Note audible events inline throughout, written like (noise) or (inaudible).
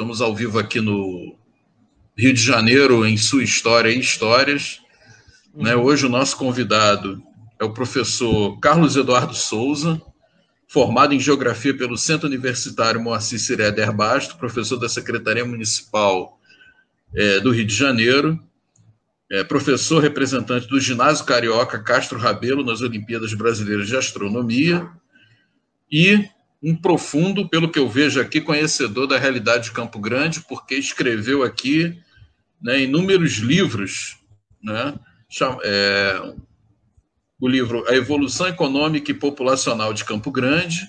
Estamos ao vivo aqui no Rio de Janeiro, em sua história e histórias. Uhum. Né? Hoje o nosso convidado é o professor Carlos Eduardo Souza, formado em Geografia pelo Centro Universitário Moacir Siré Basto, professor da Secretaria Municipal é, do Rio de Janeiro, é, professor representante do Ginásio Carioca Castro Rabelo nas Olimpíadas Brasileiras de Astronomia e um profundo, pelo que eu vejo aqui, conhecedor da realidade de Campo Grande, porque escreveu aqui né, inúmeros livros, né, é, o livro A Evolução Econômica e Populacional de Campo Grande,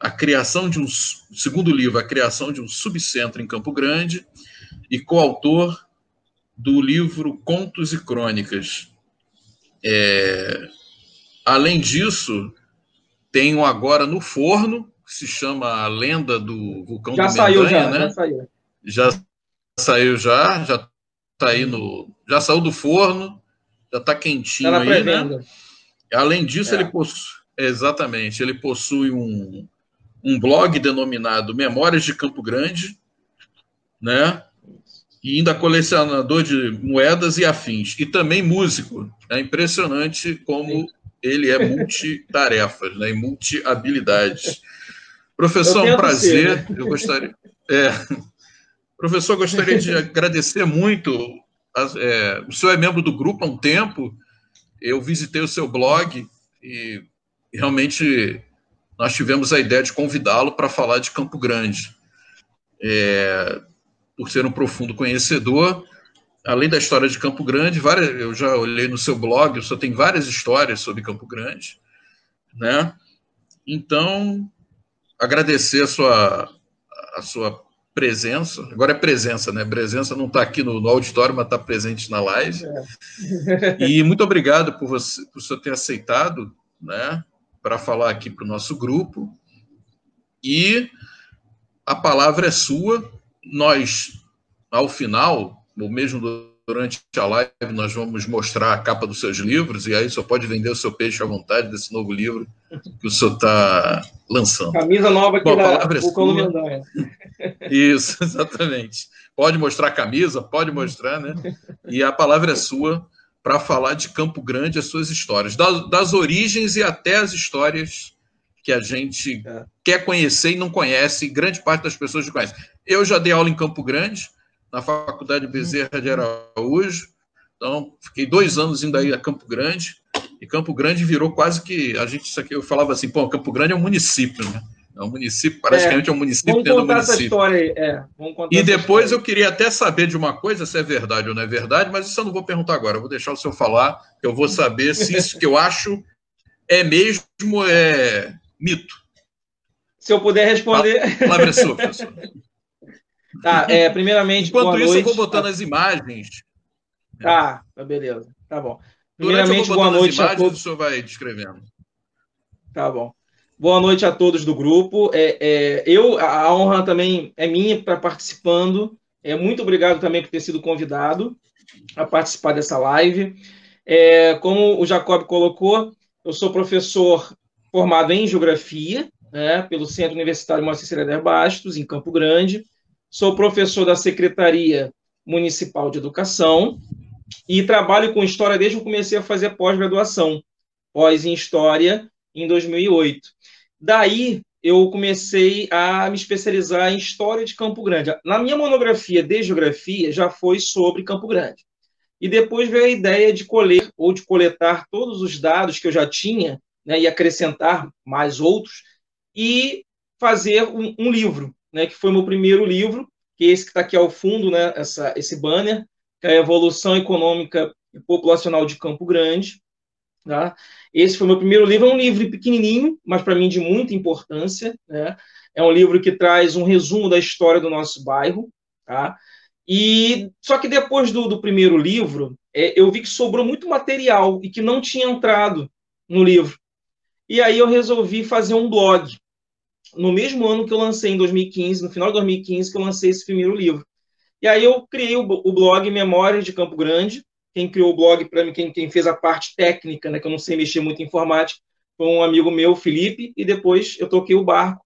a criação de um segundo livro, a criação de um subcentro em Campo Grande, e coautor do livro Contos e Crônicas. É, além disso, tenho agora no forno, se chama A Lenda do Vulcão já do saiu, Mendanha, já, né? Já saiu. Já saiu já, já tá aí no, já saiu do forno, já está quentinho tá aí, né? Além disso, é. ele possui, exatamente, ele possui um, um blog denominado Memórias de Campo Grande, né? E ainda colecionador de moedas e afins, e também músico. É impressionante como Sim. ele é multitarefas, né? E multi-habilidades. (laughs) Professor, é um prazer. Ser, né? Eu gostaria. É, professor, gostaria de (laughs) agradecer muito. É, o senhor é membro do grupo há um tempo. Eu visitei o seu blog e realmente nós tivemos a ideia de convidá-lo para falar de Campo Grande. É, por ser um profundo conhecedor, além da história de Campo Grande, várias, eu já olhei no seu blog, só tem várias histórias sobre Campo Grande, né? Então, agradecer a sua, a sua presença. Agora é presença, né? Presença não está aqui no, no, auditório, mas está presente na live. É. E muito obrigado por você, por você ter aceitado, né? Para falar aqui para o nosso grupo. E a palavra é sua. Nós, ao final, ou mesmo durante a live, nós vamos mostrar a capa dos seus livros, e aí só pode vender o seu peixe à vontade desse novo livro que o senhor está lançando. Camisa nova aqui Bom, da palavra é (laughs) Isso, exatamente. Pode mostrar a camisa, pode mostrar, né? E a palavra é sua para falar de Campo Grande, as suas histórias, das, das, origens e até as histórias que a gente é. quer conhecer e não conhece, e grande parte das pessoas não conhece. Eu já dei aula em Campo Grande, na Faculdade Bezerra de Araújo. Então, fiquei dois anos indo aí a Campo Grande. E Campo Grande virou quase que. A gente, isso aqui, eu falava assim, pô, Campo Grande é um município, né? É um município, praticamente é, é um município dentro do município. Essa história aí. É, e depois eu queria até saber de uma coisa, se é verdade ou não é verdade, mas isso eu não vou perguntar agora. Eu vou deixar o senhor falar, que eu vou saber se isso que eu acho é mesmo é mito. Se eu puder responder. Palavra sua, professor. Tá, é, primeiramente. Enquanto isso, noite. eu vou botando as imagens. Tá, tá, beleza. Tá bom. Primeiramente, boa noite imagens, a todos. O senhor vai descrevendo. Tá bom. Boa noite a todos do grupo. É, é, eu, a honra também é minha para participando. É, muito obrigado também por ter sido convidado a participar dessa live. É, como o Jacob colocou, eu sou professor formado em Geografia, né, pelo Centro Universitário Moacir Sereder Bastos, em Campo Grande. Sou professor da Secretaria Municipal de Educação e trabalho com História desde que comecei a fazer pós-graduação, pós em História, em 2008. Daí, eu comecei a me especializar em História de Campo Grande. Na minha monografia de Geografia, já foi sobre Campo Grande. E depois veio a ideia de colher ou de coletar todos os dados que eu já tinha né, e acrescentar mais outros e fazer um, um livro né, que foi meu primeiro livro, que é esse que está aqui ao fundo, né, essa, esse banner, que é a Evolução Econômica e Populacional de Campo Grande. Tá? Esse foi meu primeiro livro, é um livro pequenininho, mas para mim de muita importância. Né? É um livro que traz um resumo da história do nosso bairro. Tá? E só que depois do, do primeiro livro, é, eu vi que sobrou muito material e que não tinha entrado no livro. E aí eu resolvi fazer um blog no mesmo ano que eu lancei, em 2015, no final de 2015, que eu lancei esse primeiro livro. E aí eu criei o, o blog Memórias de Campo Grande. Quem criou o blog para mim, quem, quem, fez a parte técnica, né, que eu não sei mexer muito em informática, foi um amigo meu, Felipe, e depois eu toquei o barco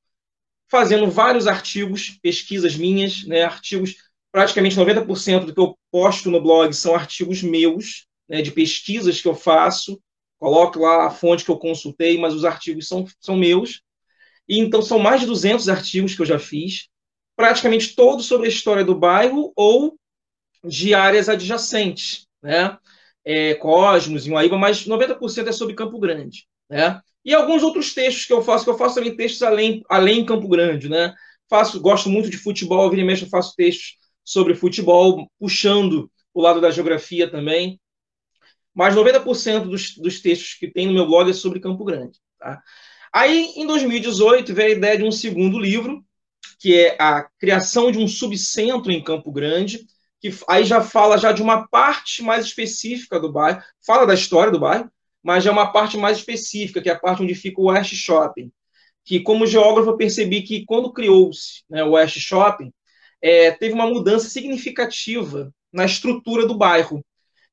fazendo vários artigos, pesquisas minhas, né, artigos, praticamente 90% do que eu posto no blog são artigos meus, né, de pesquisas que eu faço, coloco lá a fonte que eu consultei, mas os artigos são, são meus. E então são mais de 200 artigos que eu já fiz, praticamente todos sobre a história do bairro ou de áreas adjacentes, né? É, Cosmos, Uaíba, mas 90% é sobre Campo Grande, né? E alguns outros textos que eu faço, que eu faço também textos além, além Campo Grande, né? Faço, gosto muito de futebol, vira e mexe eu faço textos sobre futebol, puxando o lado da geografia também. Mas 90% dos, dos textos que tem no meu blog é sobre Campo Grande, tá? Aí, em 2018, veio a ideia de um segundo livro, que é a criação de um subcentro em Campo Grande, que aí já fala já de uma parte mais específica do bairro, fala da história do bairro, mas já é uma parte mais específica, que é a parte onde fica o West Shopping. Que, como geógrafo, eu percebi que quando criou-se né, o West Shopping, é, teve uma mudança significativa na estrutura do bairro.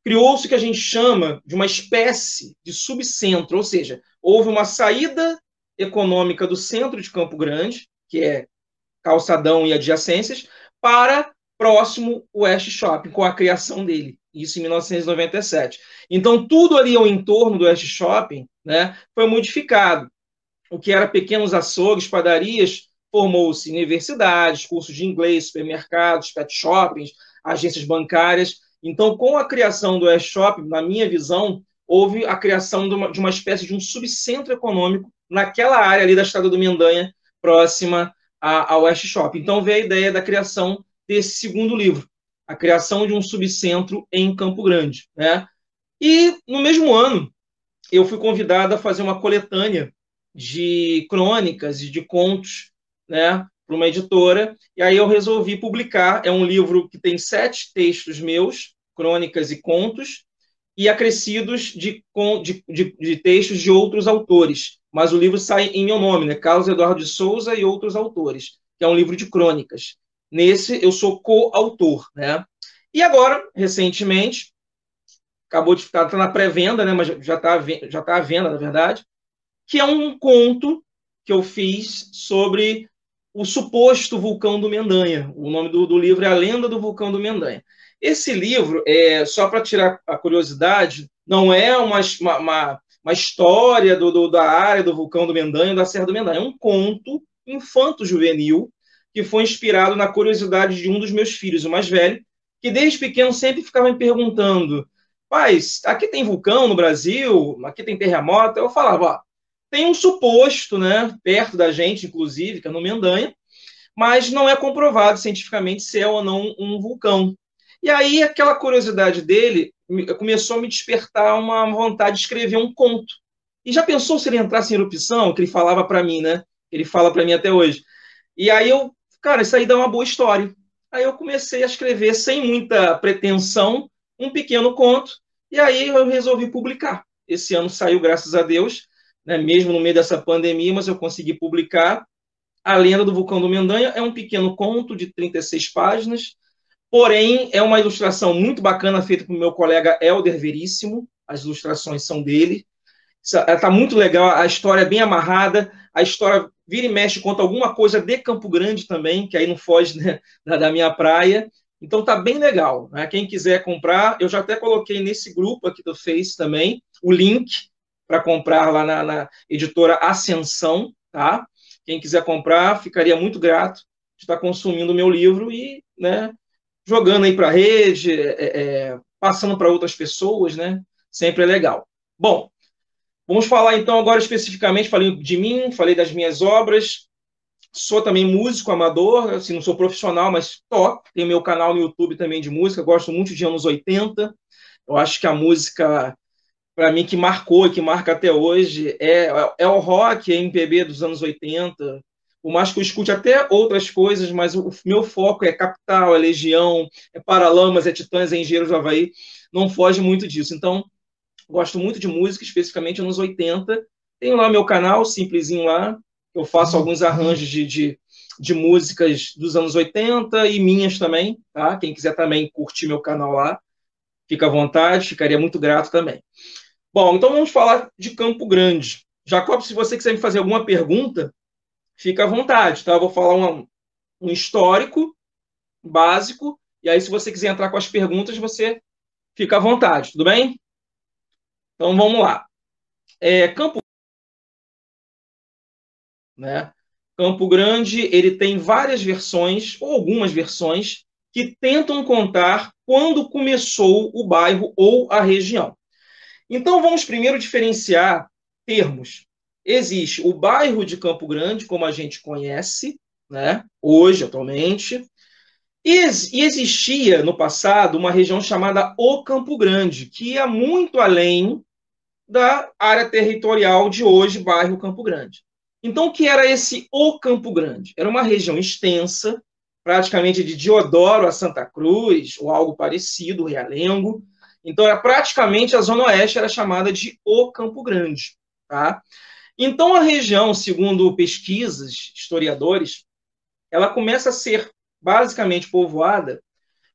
Criou-se o que a gente chama de uma espécie de subcentro, ou seja, houve uma saída econômica do centro de Campo Grande, que é calçadão e adjacências, para próximo West Shopping, com a criação dele, isso em 1997. Então, tudo ali ao entorno do West Shopping né, foi modificado. O que era pequenos açougues, padarias, formou-se universidades, cursos de inglês, supermercados, pet shoppings, agências bancárias. Então, com a criação do West Shopping, na minha visão, houve a criação de uma, de uma espécie de um subcentro econômico naquela área ali da Estrada do Mendanha, próxima ao West Shopping. Então, veio a ideia da criação desse segundo livro, a criação de um subcentro em Campo Grande. Né? E no mesmo ano, eu fui convidado a fazer uma coletânea de crônicas e de contos né, para uma editora, e aí eu resolvi publicar. É um livro que tem sete textos meus, crônicas e contos, e acrescidos de, de, de, de textos de outros autores. Mas o livro sai em meu nome, né? Carlos Eduardo de Souza e outros autores, que é um livro de crônicas. Nesse, eu sou coautor, né? E agora, recentemente, acabou de ficar tá na pré-venda, né? Mas já está já tá à venda, na verdade, que é um conto que eu fiz sobre o suposto vulcão do Mendanha. O nome do, do livro é A Lenda do Vulcão do Mendanha. Esse livro, é, só para tirar a curiosidade, não é uma, uma, uma história do, do, da área do vulcão do Mendanha, da Serra do Mendanha. É um conto infanto-juvenil que foi inspirado na curiosidade de um dos meus filhos, o mais velho, que desde pequeno sempre ficava me perguntando: pais, aqui tem vulcão no Brasil, aqui tem terremoto. Eu falava: ó, tem um suposto, né, perto da gente, inclusive, que é no Mendanha, mas não é comprovado cientificamente se é ou não um vulcão. E aí aquela curiosidade dele começou a me despertar uma vontade de escrever um conto. E já pensou se ele entrasse em erupção, que ele falava para mim, né? Ele fala para mim até hoje. E aí eu cara, isso aí dá uma boa história. Aí eu comecei a escrever sem muita pretensão um pequeno conto e aí eu resolvi publicar. Esse ano saiu, graças a Deus, né, mesmo no meio dessa pandemia, mas eu consegui publicar. A Lenda do Vulcão do Mendanha é um pequeno conto de 36 páginas, porém é uma ilustração muito bacana feita pelo meu colega Helder Veríssimo. As ilustrações são dele. Está muito legal, a história é bem amarrada, a história vira e mexe conta alguma coisa de Campo Grande também, que aí não foge né, da, minha praia. Então tá bem legal. Né? Quem quiser comprar, eu já até coloquei nesse grupo aqui do Face também o link para comprar lá na, na, editora Ascensão, tá? Quem quiser comprar, ficaria muito grato de estar consumindo o meu livro e, né, jogando aí para a rede, é, é, passando para outras pessoas, né? Sempre é legal. Bom, Vamos falar então agora especificamente, falei de mim, falei das minhas obras. Sou também músico amador, assim, não sou profissional, mas toco. Tenho meu canal no YouTube também de música, gosto muito de anos 80. Eu acho que a música, para mim, que marcou que marca até hoje, é, é o rock, é MPB dos anos 80. Por mais que eu escute até outras coisas, mas o meu foco é Capital, é Legião, é Paralamas, é Titãs, é Engenheiros do Havaí. Não foge muito disso. Então, gosto muito de música, especificamente anos 80. Tenho lá meu canal, simplesinho lá, eu faço alguns arranjos de, de, de, músicas dos anos 80 e minhas também, tá? Quem quiser também curtir meu canal lá, fica à vontade, ficaria muito grato também. Bom, então vamos falar de Campo Grande. Jacob, se você quiser me fazer alguma pergunta, fica à vontade, tá? Eu vou falar um, um histórico básico, e aí, se você quiser entrar com as perguntas, você fica à vontade, tudo bem? Então, vamos lá. É, Campo né? Campo Grande ele tem várias versões, ou algumas versões, que tentam contar quando começou o bairro ou a região. Então vamos primeiro diferenciar termos. Existe o bairro de Campo Grande, como a gente conhece, né, hoje, atualmente, e, existia no passado uma região chamada O Campo Grande, que ia muito além da área territorial de hoje, bairro Campo Grande. Então, o que era esse O Campo Grande? Era uma região extensa, praticamente de Diodoro a Santa Cruz, ou algo parecido, Realengo. Então, era praticamente a Zona Oeste era chamada de O Campo Grande. Tá? Então, a região, segundo pesquisas, historiadores, ela começa a ser basicamente povoada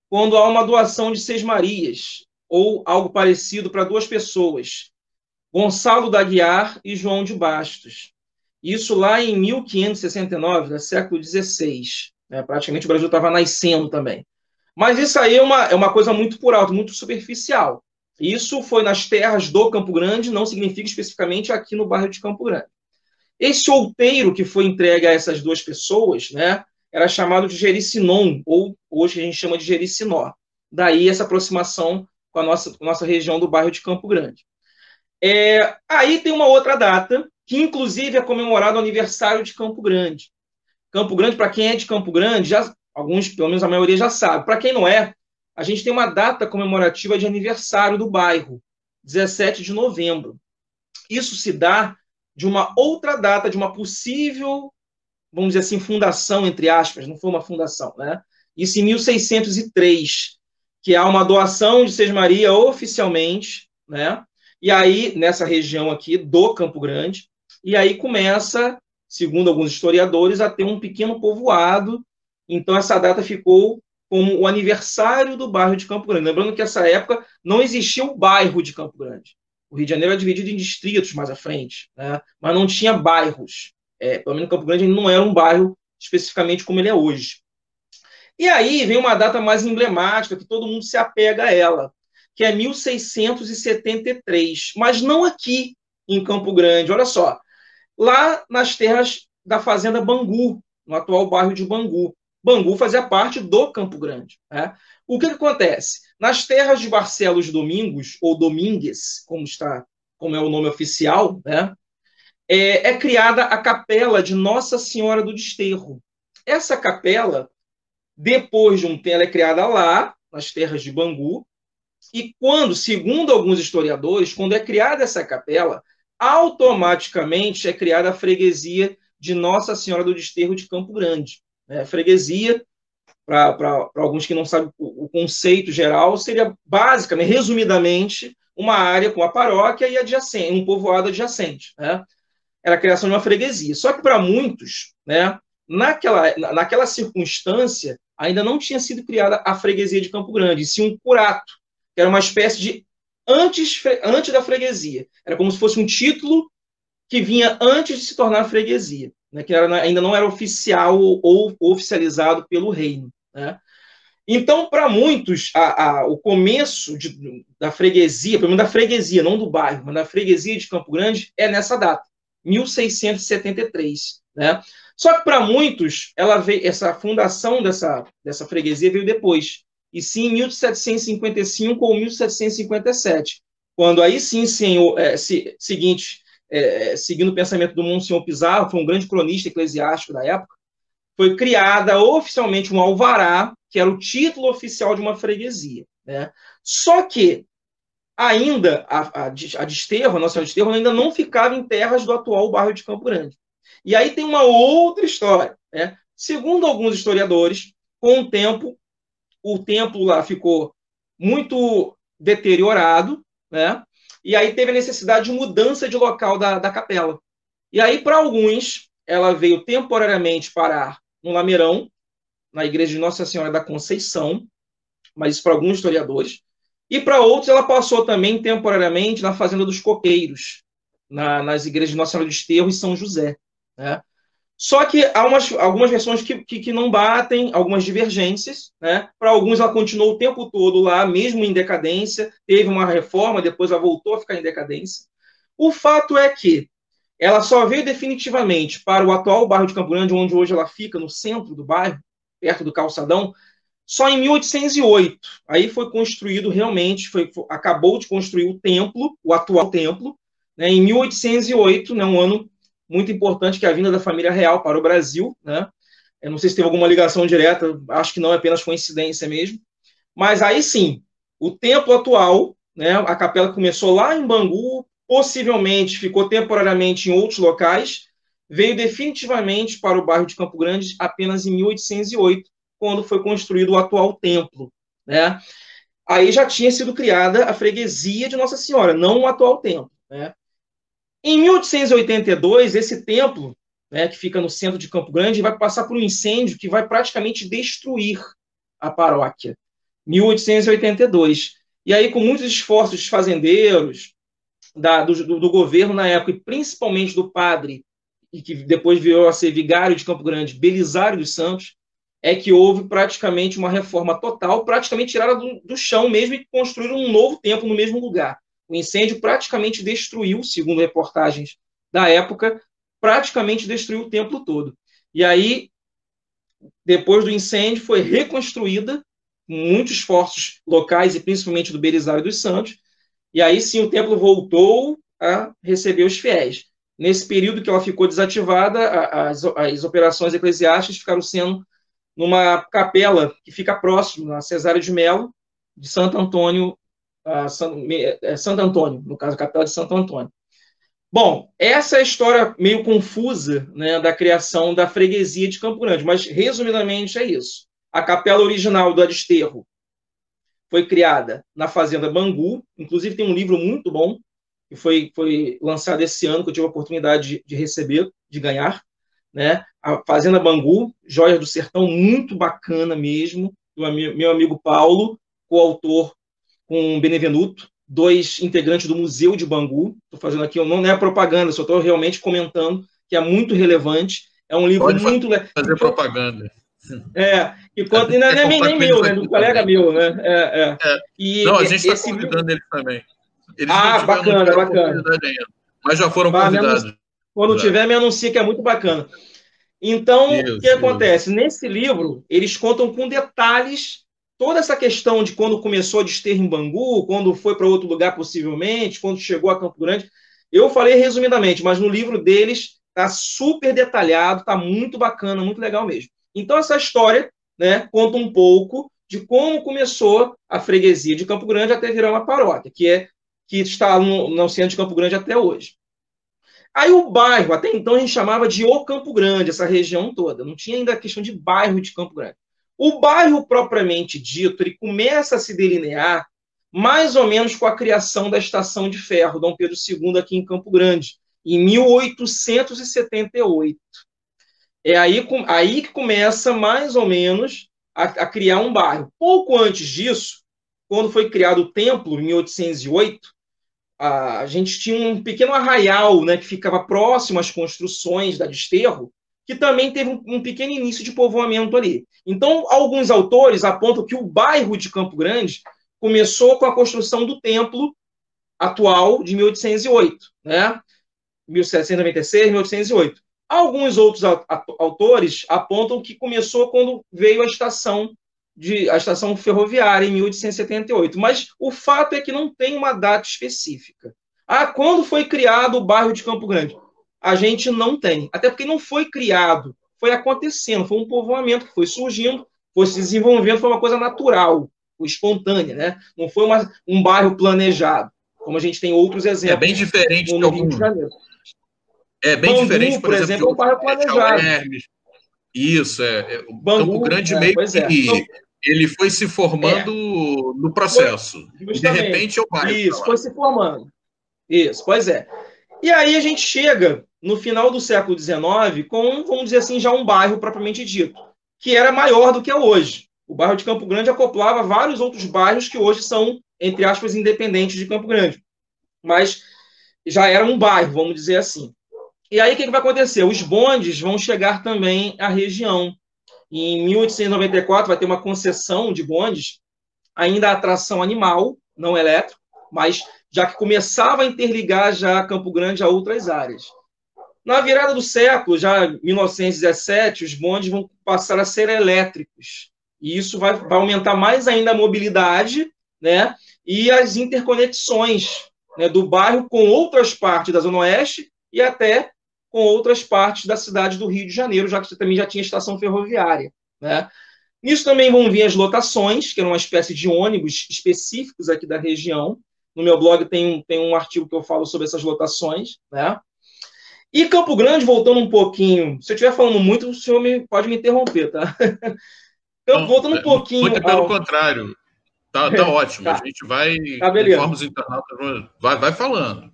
quando há uma doação de seis Marias, ou algo parecido para duas pessoas, Gonçalo da Guiar e João de Bastos. Isso lá em 1569, no século XVI. Né? Praticamente o Brasil estava nascendo também. Mas isso aí é uma, é uma coisa muito por alto, muito superficial. Isso foi nas terras do Campo Grande, não significa especificamente aqui no bairro de Campo Grande. Esse outeiro que foi entregue a essas duas pessoas, né, era chamado de Jericinon, ou hoje a gente chama de Jericinó. Daí essa aproximação com a nossa, com a nossa região do bairro de Campo Grande. É, aí tem uma outra data, que inclusive é comemorado o aniversário de Campo Grande. Campo Grande, para quem é de Campo Grande, já, alguns, pelo menos a maioria já sabe. Para quem não é, a gente tem uma data comemorativa de aniversário do bairro, 17 de novembro. Isso se dá de uma outra data, de uma possível, vamos dizer assim, fundação, entre aspas, não foi uma fundação, né? Isso em 1603, que há uma doação de Seis Maria oficialmente, né? E aí, nessa região aqui do Campo Grande, e aí começa, segundo alguns historiadores, a ter um pequeno povoado. Então, essa data ficou como o aniversário do bairro de Campo Grande. Lembrando que nessa época não existia o bairro de Campo Grande. O Rio de Janeiro era dividido em distritos mais à frente, né? mas não tinha bairros. É, pelo menos Campo Grande não era um bairro especificamente como ele é hoje. E aí vem uma data mais emblemática, que todo mundo se apega a ela, que é 1673, mas não aqui em Campo Grande. Olha só, lá nas terras da Fazenda Bangu, no atual bairro de Bangu. Bangu fazia parte do Campo Grande. Né? O que, que, acontece? Nas terras de Barcelos Domingos, ou Domingues, como está, como é o nome oficial, né? é, é criada a capela de Nossa Senhora do Desterro. Essa capela, depois de um tempo, ela é criada lá, nas terras de Bangu, e quando, segundo alguns historiadores, quando é criada essa capela, automaticamente é criada a freguesia de Nossa Senhora do Desterro de Campo Grande. Né? Freguesia, para alguns que não sabem o, o, conceito geral, seria basicamente, resumidamente, uma área com a paróquia e adjacente, um povoado adjacente. Né? Era a criação de uma freguesia. Só que para muitos, né, naquela, naquela circunstância, ainda não tinha sido criada a freguesia de Campo Grande, e sim um curato, que era uma espécie de antes, antes da freguesia. Era como se fosse um título que vinha antes de se tornar freguesia, né, que era, ainda não era oficial ou, oficializado pelo reino. Né? Então, para muitos, a, a, o começo de, da freguesia, pelo menos da freguesia, não do bairro, mas da freguesia de Campo Grande, é nessa data, 1673. Né? Só que para muitos, ela veio, essa fundação dessa, dessa freguesia veio depois e sim em 1755 ou 1757, quando aí sim, senhor, é, se, seguinte, é, seguindo o pensamento do Monsenhor Pizarro, foi um grande cronista eclesiástico da época, foi criada oficialmente um alvará, que era o título oficial de uma freguesia. Né? Só que ainda a, a, a Desterro, a nossa Desterro, ainda não ficava em terras do atual bairro de Campo Grande. E aí tem uma outra história. Né? Segundo alguns historiadores, com o tempo, o templo lá ficou muito deteriorado, né? E aí teve a necessidade de mudança de local da, da capela. E aí, para alguns, ela veio temporariamente parar no Lameirão, na igreja de Nossa Senhora da Conceição, mas isso para alguns historiadores. E para outros, ela passou também temporariamente na Fazenda dos Coqueiros, na, nas igrejas de Nossa Senhora do Esterro e São José. Né? Só que há umas, algumas versões que, que, que, não batem, algumas divergências. Né? Para alguns, ela continuou o tempo todo lá, mesmo em decadência. Teve uma reforma, depois ela voltou a ficar em decadência. O fato é que ela só veio definitivamente para o atual bairro de Campo Grande, onde hoje ela fica, no centro do bairro, perto do calçadão, só em 1808. Aí foi construído realmente, foi, acabou de construir o templo, o atual templo, né, em 1808, né, um ano muito importante que é a vinda da família real para o Brasil, né? Eu não sei se teve alguma ligação direta, acho que não é apenas coincidência mesmo. Mas aí sim, o templo atual, né, a capela começou lá em Bangu, possivelmente ficou temporariamente em outros locais, veio definitivamente para o bairro de Campo Grande apenas em 1808, quando foi construído o atual templo, né? Aí já tinha sido criada a freguesia de Nossa Senhora, não o atual templo, né? Em 1882, esse templo, né, que fica no centro de Campo Grande, vai passar por um incêndio que vai praticamente destruir a paróquia. 1882. E aí, com muitos esforços dos fazendeiros, da, do, do, governo na época, e principalmente do padre, e que depois veio a ser vigário de Campo Grande, Belisário dos Santos, é que houve praticamente uma reforma total, praticamente tirada do, do chão mesmo e construíram um novo templo no mesmo lugar. O incêndio praticamente destruiu, segundo reportagens da época, praticamente destruiu o templo todo. E aí, depois do incêndio, foi reconstruída, com muitos esforços locais e principalmente do Belisário dos Santos, e aí sim o templo voltou a receber os fiéis. Nesse período que ela ficou desativada, as, as operações eclesiásticas ficaram sendo numa capela que fica próximo, na Cesária de Melo, de Santo Antônio é, Santo Antônio, no caso, a capela de Santo Antônio. Bom, essa é a história meio confusa né, da criação da freguesia de Campo Grande, mas resumidamente é isso. A capela original do Aristerro foi criada na Fazenda Bangu, inclusive tem um livro muito bom, que foi, foi lançado esse ano, que eu tive a oportunidade de, de receber, de ganhar, né? A Fazenda Bangu, Joias do Sertão, muito bacana mesmo, do meu amigo Paulo, coautor com Benevenuto, dois integrantes do Museu de Bangu. Estou fazendo aqui, não é propaganda, só estou realmente comentando que é muito relevante. É um livro Pode muito legal. Fazer propaganda. É, e quando, não é nem, nem meu, né? Do colega meu, né? É, é. é. E, não, a gente está convidando livro... eles também. Eles ah, bacana, bacana. mas já foram bah, convidados. Quando já. tiver, me anuncia que é muito bacana. Então, o que acontece? Nesse livro, eles contam com detalhes toda essa questão de quando começou a desterro em Bangu, quando foi para outro lugar possivelmente, quando chegou a Campo Grande, eu falei resumidamente, mas no livro deles está super detalhado, está muito bacana, muito legal mesmo. Então essa história, né, conta um pouco de como começou a freguesia de Campo Grande até virar uma paróquia, que é que está no, no centro de Campo Grande até hoje. Aí o bairro, até então a gente chamava de O Campo Grande, essa região toda. Não tinha ainda a questão de bairro de Campo Grande. O bairro propriamente dito, ele começa a se delinear mais ou menos com a criação da estação de ferro Dom Pedro II aqui em Campo Grande, em 1878. É aí, aí que começa mais ou menos a, a criar um bairro. Pouco antes disso, quando foi criado o templo, em 1808, a gente tinha um pequeno arraial né, que ficava próximo às construções da Desterro, que também teve um, um, pequeno início de povoamento ali. Então, alguns autores apontam que o bairro de Campo Grande começou com a construção do templo atual de 1808, né? 1796, 1808. Alguns outros autores apontam que começou quando veio a estação de a estação ferroviária em 1878, mas o fato é que não tem uma data específica. Ah, quando foi criado o bairro de Campo Grande? A gente não tem. Até porque não foi criado, foi acontecendo, foi um povoamento que foi surgindo, foi se desenvolvendo, foi uma coisa natural, espontânea, né? Não foi uma, um bairro planejado, como a gente tem outros exemplos. É bem diferente de Janeiro. É bem Bangu, diferente, por, por exemplo, exemplo, é um bairro planejado. Isso, é. é Bangu, Campo Grande é, meio é. que então, ele foi se formando é. no processo. Foi, de repente é o bairro. Isso, foi se formando. Isso, pois é. E aí a gente chega no final do século XIX com, vamos dizer assim, já um bairro propriamente dito, que era maior do que é hoje. O bairro de Campo Grande acoplava vários outros bairros que hoje são, entre aspas, independentes de Campo Grande. Mas já era um bairro, vamos dizer assim. E aí o que, que vai acontecer? Os bondes vão chegar também à região. Em 1894 vai ter uma concessão de bondes, ainda a tração animal, não elétrico, mas já que começava a interligar já Campo Grande a outras áreas. Na virada do século, já 1917, os bondes vão passar a ser elétricos. E isso vai, vai aumentar mais ainda a mobilidade né, e as interconexões né, do bairro com outras partes da Zona Oeste e até com outras partes da cidade do Rio de Janeiro, já que também já tinha estação ferroviária. Né? Nisso também vão vir as lotações, que eram uma espécie de ônibus específicos aqui da região. No meu blog tem um, tem um artigo que eu falo sobre essas lotações. Né? E Campo Grande, voltando um pouquinho, se eu estiver falando muito, o senhor me, pode me interromper, tá? (laughs) Então, voltando um é, pouquinho. Muito pelo ao... contrário. Tá, tá (laughs) ótimo. Tá. A gente vai. Tá, beleza. vai, vai falando.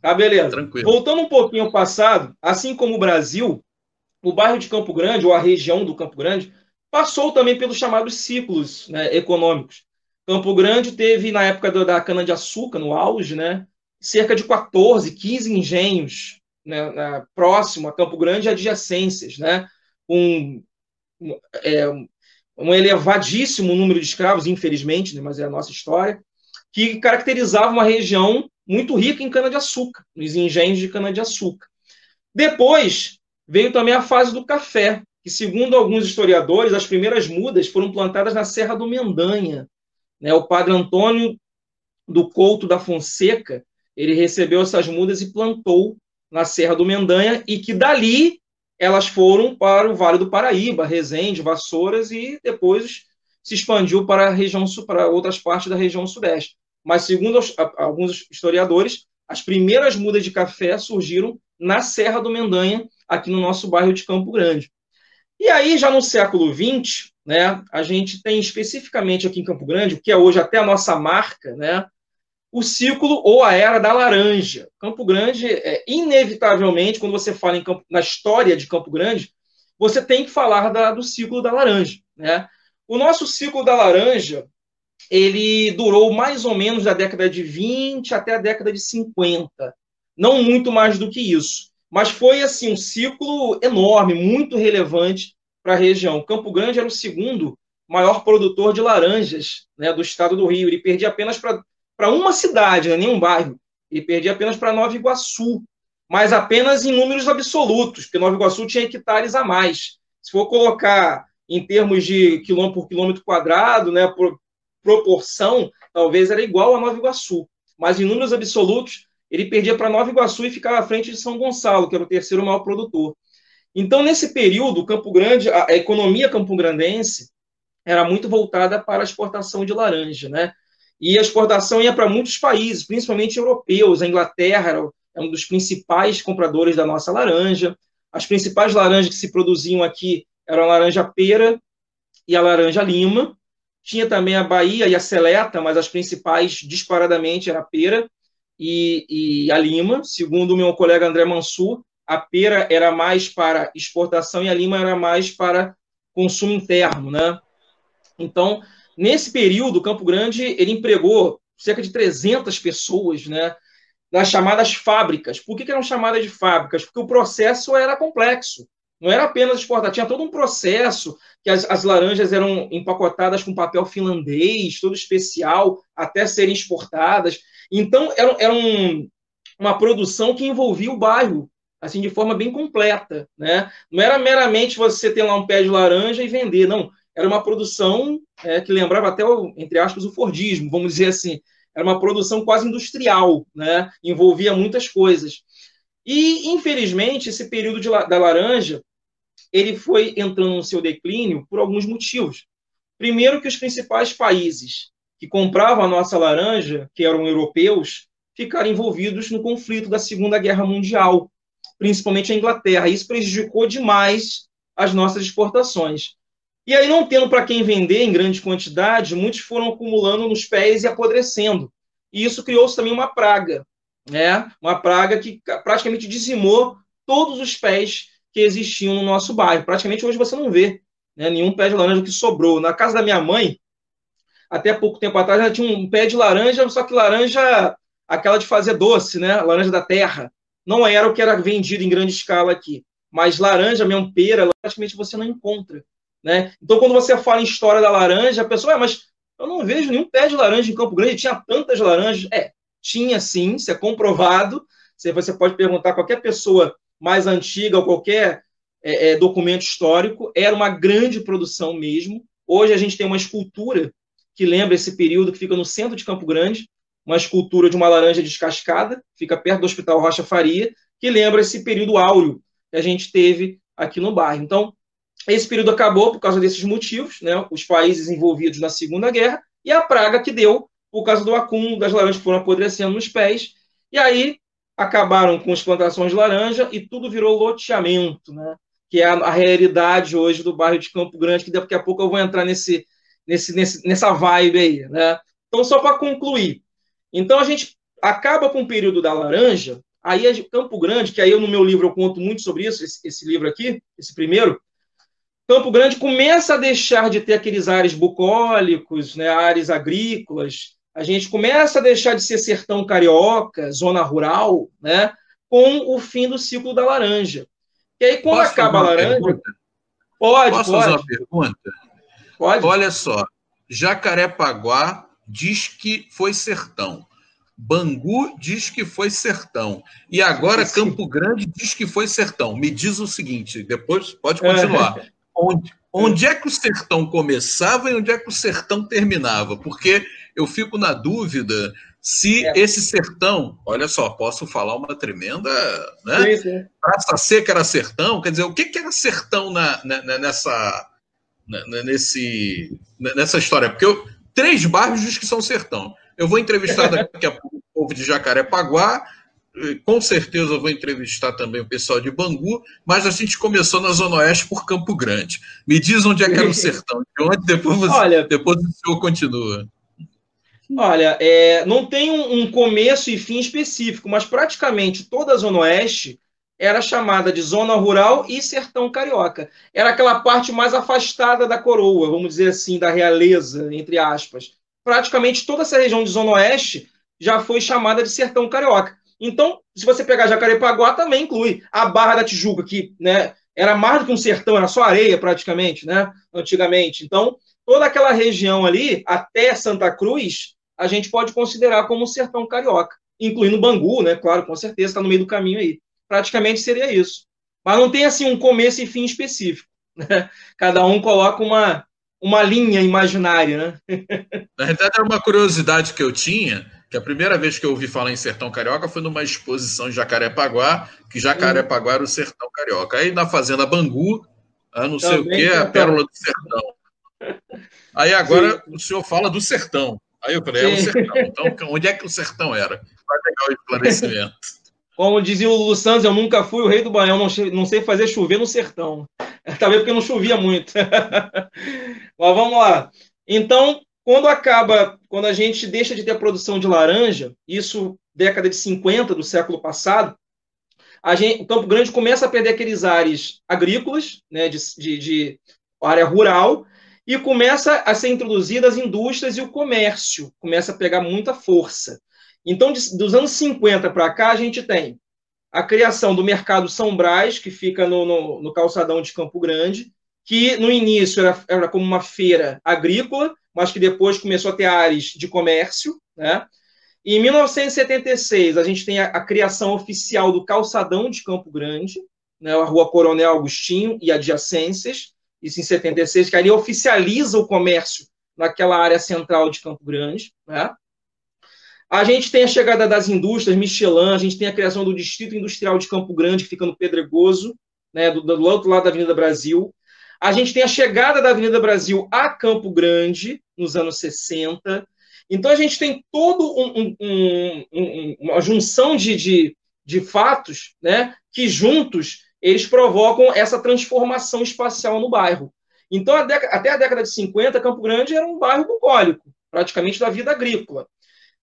Tá, beleza. Tranquilo. Voltando um pouquinho ao passado, assim como o Brasil, o bairro de Campo Grande, ou a região do Campo Grande, passou também pelos chamados ciclos né, econômicos. Campo Grande teve, na época da cana-de-açúcar, no auge, né, cerca de 14, 15 engenhos né, na, próximo a Campo Grande adjacências, né, com é, um elevadíssimo número de escravos, infelizmente, né, mas é a nossa história, que caracterizava uma região muito rica em cana-de-açúcar, nos engenhos de cana-de-açúcar. Depois veio também a fase do café, que, segundo alguns historiadores, as primeiras mudas foram plantadas na Serra do Mendanha. Né? O padre Antônio do Couto da Fonseca, ele recebeu essas mudas e plantou na Serra do Mendanha, e que dali elas foram para o Vale do Paraíba, Resende, Vassouras, e depois se expandiu para a região para outras partes da região sudeste. Mas, segundo os, alguns historiadores, as primeiras mudas de café surgiram na Serra do Mendanha, aqui no nosso bairro de Campo Grande. E aí, já no século XX, né, a gente tem especificamente aqui em Campo Grande, o que é hoje até a nossa marca, né, o ciclo ou a era da laranja. Campo Grande, é, inevitavelmente, quando você fala em Campo, na história de Campo Grande, você tem que falar da, do ciclo da laranja. Né? O nosso ciclo da laranja, ele durou mais ou menos da década de 20 até a década de 50. Não muito mais do que isso. Mas foi assim um ciclo enorme, muito relevante para a região. Campo Grande era o segundo maior produtor de laranjas né, do estado do Rio. Ele perdia apenas para uma cidade, né, nenhum bairro. Ele perdia apenas para Nova Iguaçu, mas apenas em números absolutos, porque Nova Iguaçu tinha hectares a mais. Se for colocar em termos de quilômetro por quilômetro quadrado, né, por, proporção, talvez era igual a Nova Iguaçu. Mas em números absolutos, ele perdia para Nova Iguaçu e ficava à frente de São Gonçalo, que era o terceiro maior produtor. Então, nesse período, Campo Grande, a, a economia campograndense era muito voltada para a exportação de laranja, né? E a exportação ia para muitos países, principalmente europeus. A Inglaterra era um dos principais compradores da nossa laranja. As principais laranjas que se produziam aqui eram a laranja pera e a laranja lima. Tinha também a Bahia e a Seleta, mas as principais, disparadamente, era a pera e, e a lima. Segundo o meu colega André Mansur, a pera era mais para exportação e a lima era mais para consumo interno, né? Então, nesse período, Campo Grande ele empregou cerca de 300 pessoas, né? Nas chamadas fábricas. Por que, que eram chamadas de fábricas? Porque o processo era complexo. Não era apenas exportar, tinha todo um processo que as, as, laranjas eram empacotadas com papel finlandês, todo especial, até serem exportadas. Então, era, era um, uma produção que envolvia o bairro, assim, de forma bem completa. Né? Não era meramente você ter lá um pé de laranja e vender, não. Era uma produção é, que lembrava até, o, entre aspas, o Fordismo, vamos dizer assim. Era uma produção quase industrial, né? envolvia muitas coisas. E, infelizmente, esse período de, da laranja ele foi entrando no seu declínio por alguns motivos. Primeiro, que os principais países que compravam a nossa laranja, que eram europeus, ficaram envolvidos no conflito da Segunda Guerra Mundial, principalmente a Inglaterra. Isso prejudicou demais as nossas exportações. E aí, não tendo para quem vender em grande quantidade, muitos foram acumulando nos pés e apodrecendo. E isso criou-se também uma praga, né? uma praga que praticamente dizimou todos os pés que existiam no nosso bairro. Praticamente hoje você não vê né, nenhum pé de laranja que sobrou. Na casa da minha mãe, até pouco tempo atrás, ela tinha um pé de laranja, só que laranja, aquela de fazer doce, né? Laranja da terra. não era o que era vendido em grande escala aqui. Mas laranja, mesmo pera, praticamente você não encontra. Né? Então, quando você fala em história da laranja, a pessoa, é, mas eu não vejo nenhum pé de laranja em Campo Grande, tinha tantas laranjas. É, tinha sim, isso é comprovado. Você pode perguntar a qualquer pessoa mais antiga ou qualquer é, é, documento histórico, era uma grande produção mesmo. Hoje a gente tem uma escultura que lembra esse período, que fica no centro de Campo Grande, uma escultura de uma laranja descascada, fica perto do Hospital Rocha Faria, que lembra esse período áureo que a gente teve aqui no bairro. Então, esse período acabou por causa desses motivos, né? os países envolvidos na Segunda Guerra, e a praga que deu por causa do acúmulo das laranjas que foram apodrecendo nos pés, e aí acabaram com as plantações de laranja e tudo virou loteamento, né? que é a, realidade hoje do bairro de Campo Grande, que daqui a pouco eu vou entrar nesse, nesse, nesse nessa vibe aí. Né? Então, só para concluir, então a gente acaba com o período da laranja, aí Campo Grande, que aí eu no meu livro eu conto muito sobre isso, esse, esse livro aqui, esse primeiro, Campo Grande começa a deixar de ter aqueles ares bucólicos, né, ares agrícolas, a gente começa a deixar de ser sertão carioca, zona rural, né, com o fim do ciclo da laranja. E aí, quando Posso acaba a laranja. Pergunta? Pode, Posso pode. fazer uma pergunta? Pode. Olha só, Jacarepaguá diz que foi sertão. Bangu diz que foi sertão. E agora Campo Grande diz que foi sertão. Me diz o seguinte, depois pode continuar. (laughs) É. Onde, onde é que o sertão começava e onde é que o sertão terminava? Porque eu fico na dúvida se é. esse sertão, olha só, posso falar uma tremenda, né? Sim, sim. Praça Seca era sertão, quer dizer, o que, que era sertão na, na, nessa, na, nesse, nessa história? Porque eu, três bairros diz que são sertão. Eu vou entrevistar daqui a pouco o povo de Jacarepaguá, com certeza eu vou entrevistar também o pessoal de Bangu, mas a gente começou na Zona Oeste por Campo Grande. Me diz onde é que era o (laughs) sertão, de onde depois, você, olha, depois o senhor continua. Olha, é, não tem um, um, começo e fim específico, mas praticamente toda a Zona Oeste era chamada de Zona Rural e Sertão Carioca. Era aquela parte mais afastada da coroa, vamos dizer assim, da realeza, entre aspas. Praticamente toda essa região de Zona Oeste já foi chamada de Sertão Carioca. Então, se você pegar Jacarepaguá, também inclui a Barra da Tijuca, que né, era mais do que um sertão, era só areia praticamente, né, antigamente. Então, toda aquela região ali, até Santa Cruz, a gente pode considerar como um sertão carioca, incluindo Bangu, né, claro, com certeza, está no meio do caminho aí. Praticamente seria isso. Mas não tem, assim, um começo e fim específico. Né? Cada um coloca uma, uma linha imaginária, né? Na verdade, era uma curiosidade que eu tinha, que a primeira vez que eu ouvi falar em sertão carioca foi numa exposição em Jacarepaguá, que Jacarepaguá era o sertão carioca. Aí na Fazenda Bangu, a não sei Também o que, a pérola do sertão. Aí agora Sim. o senhor fala do sertão. Aí eu falei, é o sertão. Então, (laughs) onde é que o sertão era? Vai pegar o esclarecimento. Como dizia o Lulu Santos, eu nunca fui o rei do Baião, não sei fazer chover no sertão. (laughs) Talvez porque não chovia muito. (laughs) Mas vamos lá. Então, quando acaba, quando a gente deixa de ter a produção de laranja, isso década de 50 do século passado, gente, o Campo Grande começa a perder aqueles ares agrícolas, né, de, de, de área rural, e começa a ser introduzidas as indústrias e o comércio, começa a pegar muita força. Então, de, dos anos 50 para cá, a gente tem a criação do Mercado São Brás, que fica no, no, no calçadão de Campo Grande, que no início era, era como uma feira agrícola, mas que depois começou a ter áreas de comércio. Né? E em 1976, a gente tem a, a, criação oficial do calçadão de Campo Grande, né, a Rua Coronel Agostinho e adjacências, isso em 76, que ali oficializa o comércio naquela área central de Campo Grande. Né? A gente tem a chegada das indústrias, Michelin, a gente tem a criação do Distrito Industrial de Campo Grande, que fica no Pedregoso, né, do, do outro lado da Avenida Brasil. A gente tem a chegada da Avenida Brasil a Campo Grande, nos anos 60. Então, a gente tem toda um, um, um, uma junção de, de, de fatos né, que, juntos, eles provocam essa transformação espacial no bairro. Então, a até a década de 50, Campo Grande era um bairro bucólico, praticamente da vida agrícola.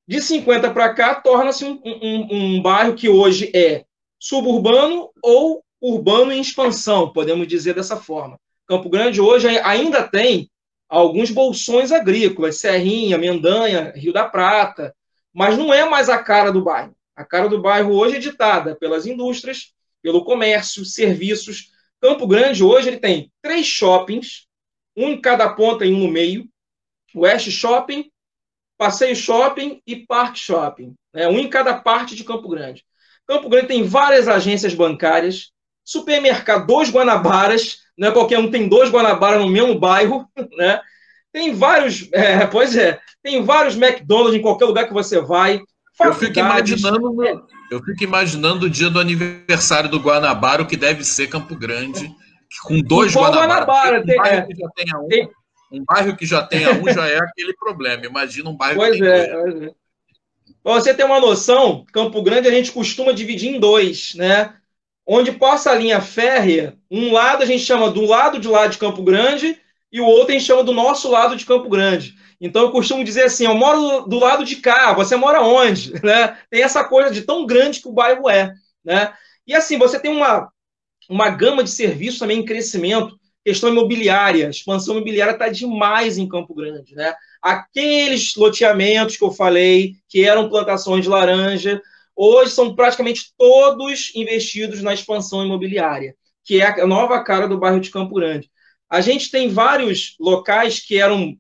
De 50 para cá, torna-se um, um, um bairro que hoje é suburbano ou urbano em expansão, podemos dizer dessa forma. Campo Grande hoje ainda tem alguns bolsões agrícolas, Serrinha, Mendanha, Rio da Prata, mas não é mais a cara do bairro. A cara do bairro hoje é ditada pelas indústrias, pelo comércio, serviços. Campo Grande hoje ele tem três shoppings, um em cada ponta e um no meio. West Shopping, Passeio Shopping e Park Shopping. Né? Um em cada parte de Campo Grande. Campo Grande tem várias agências bancárias, supermercado, dois Guanabaras, não é qualquer um tem dois Guanabara no mesmo bairro, (laughs) né? Tem vários, é, pois é, tem vários McDonald's em qualquer lugar que você vai. Eu fico imaginando, eu fico imaginando o dia do aniversário do Guanabara, o que deve ser Campo Grande, com dois Guanabara. Guanabara tem, um, bairro é, que já tenha um, tem... um bairro que já tenha um já é aquele problema. Imagina um bairro pois que tem é, dois. Pois é. Para você ter uma noção, Campo Grande a gente costuma dividir em dois, né? Onde passa a linha férrea, um lado a gente chama do lado de lá de Campo Grande e o outro a gente chama do nosso lado de Campo Grande. Então eu costumo dizer assim, eu moro do lado de cá, você mora onde? (laughs) Né? Tem essa coisa de tão grande que o bairro é. Né? E assim, você tem uma, uma gama de serviços também em crescimento, questão imobiliária, expansão imobiliária está demais em Campo Grande. Né? Aqueles loteamentos que eu falei, que eram plantações de laranja, hoje são praticamente todos investidos na expansão imobiliária, que é a nova cara do bairro de Campo Grande. A gente tem vários locais que eram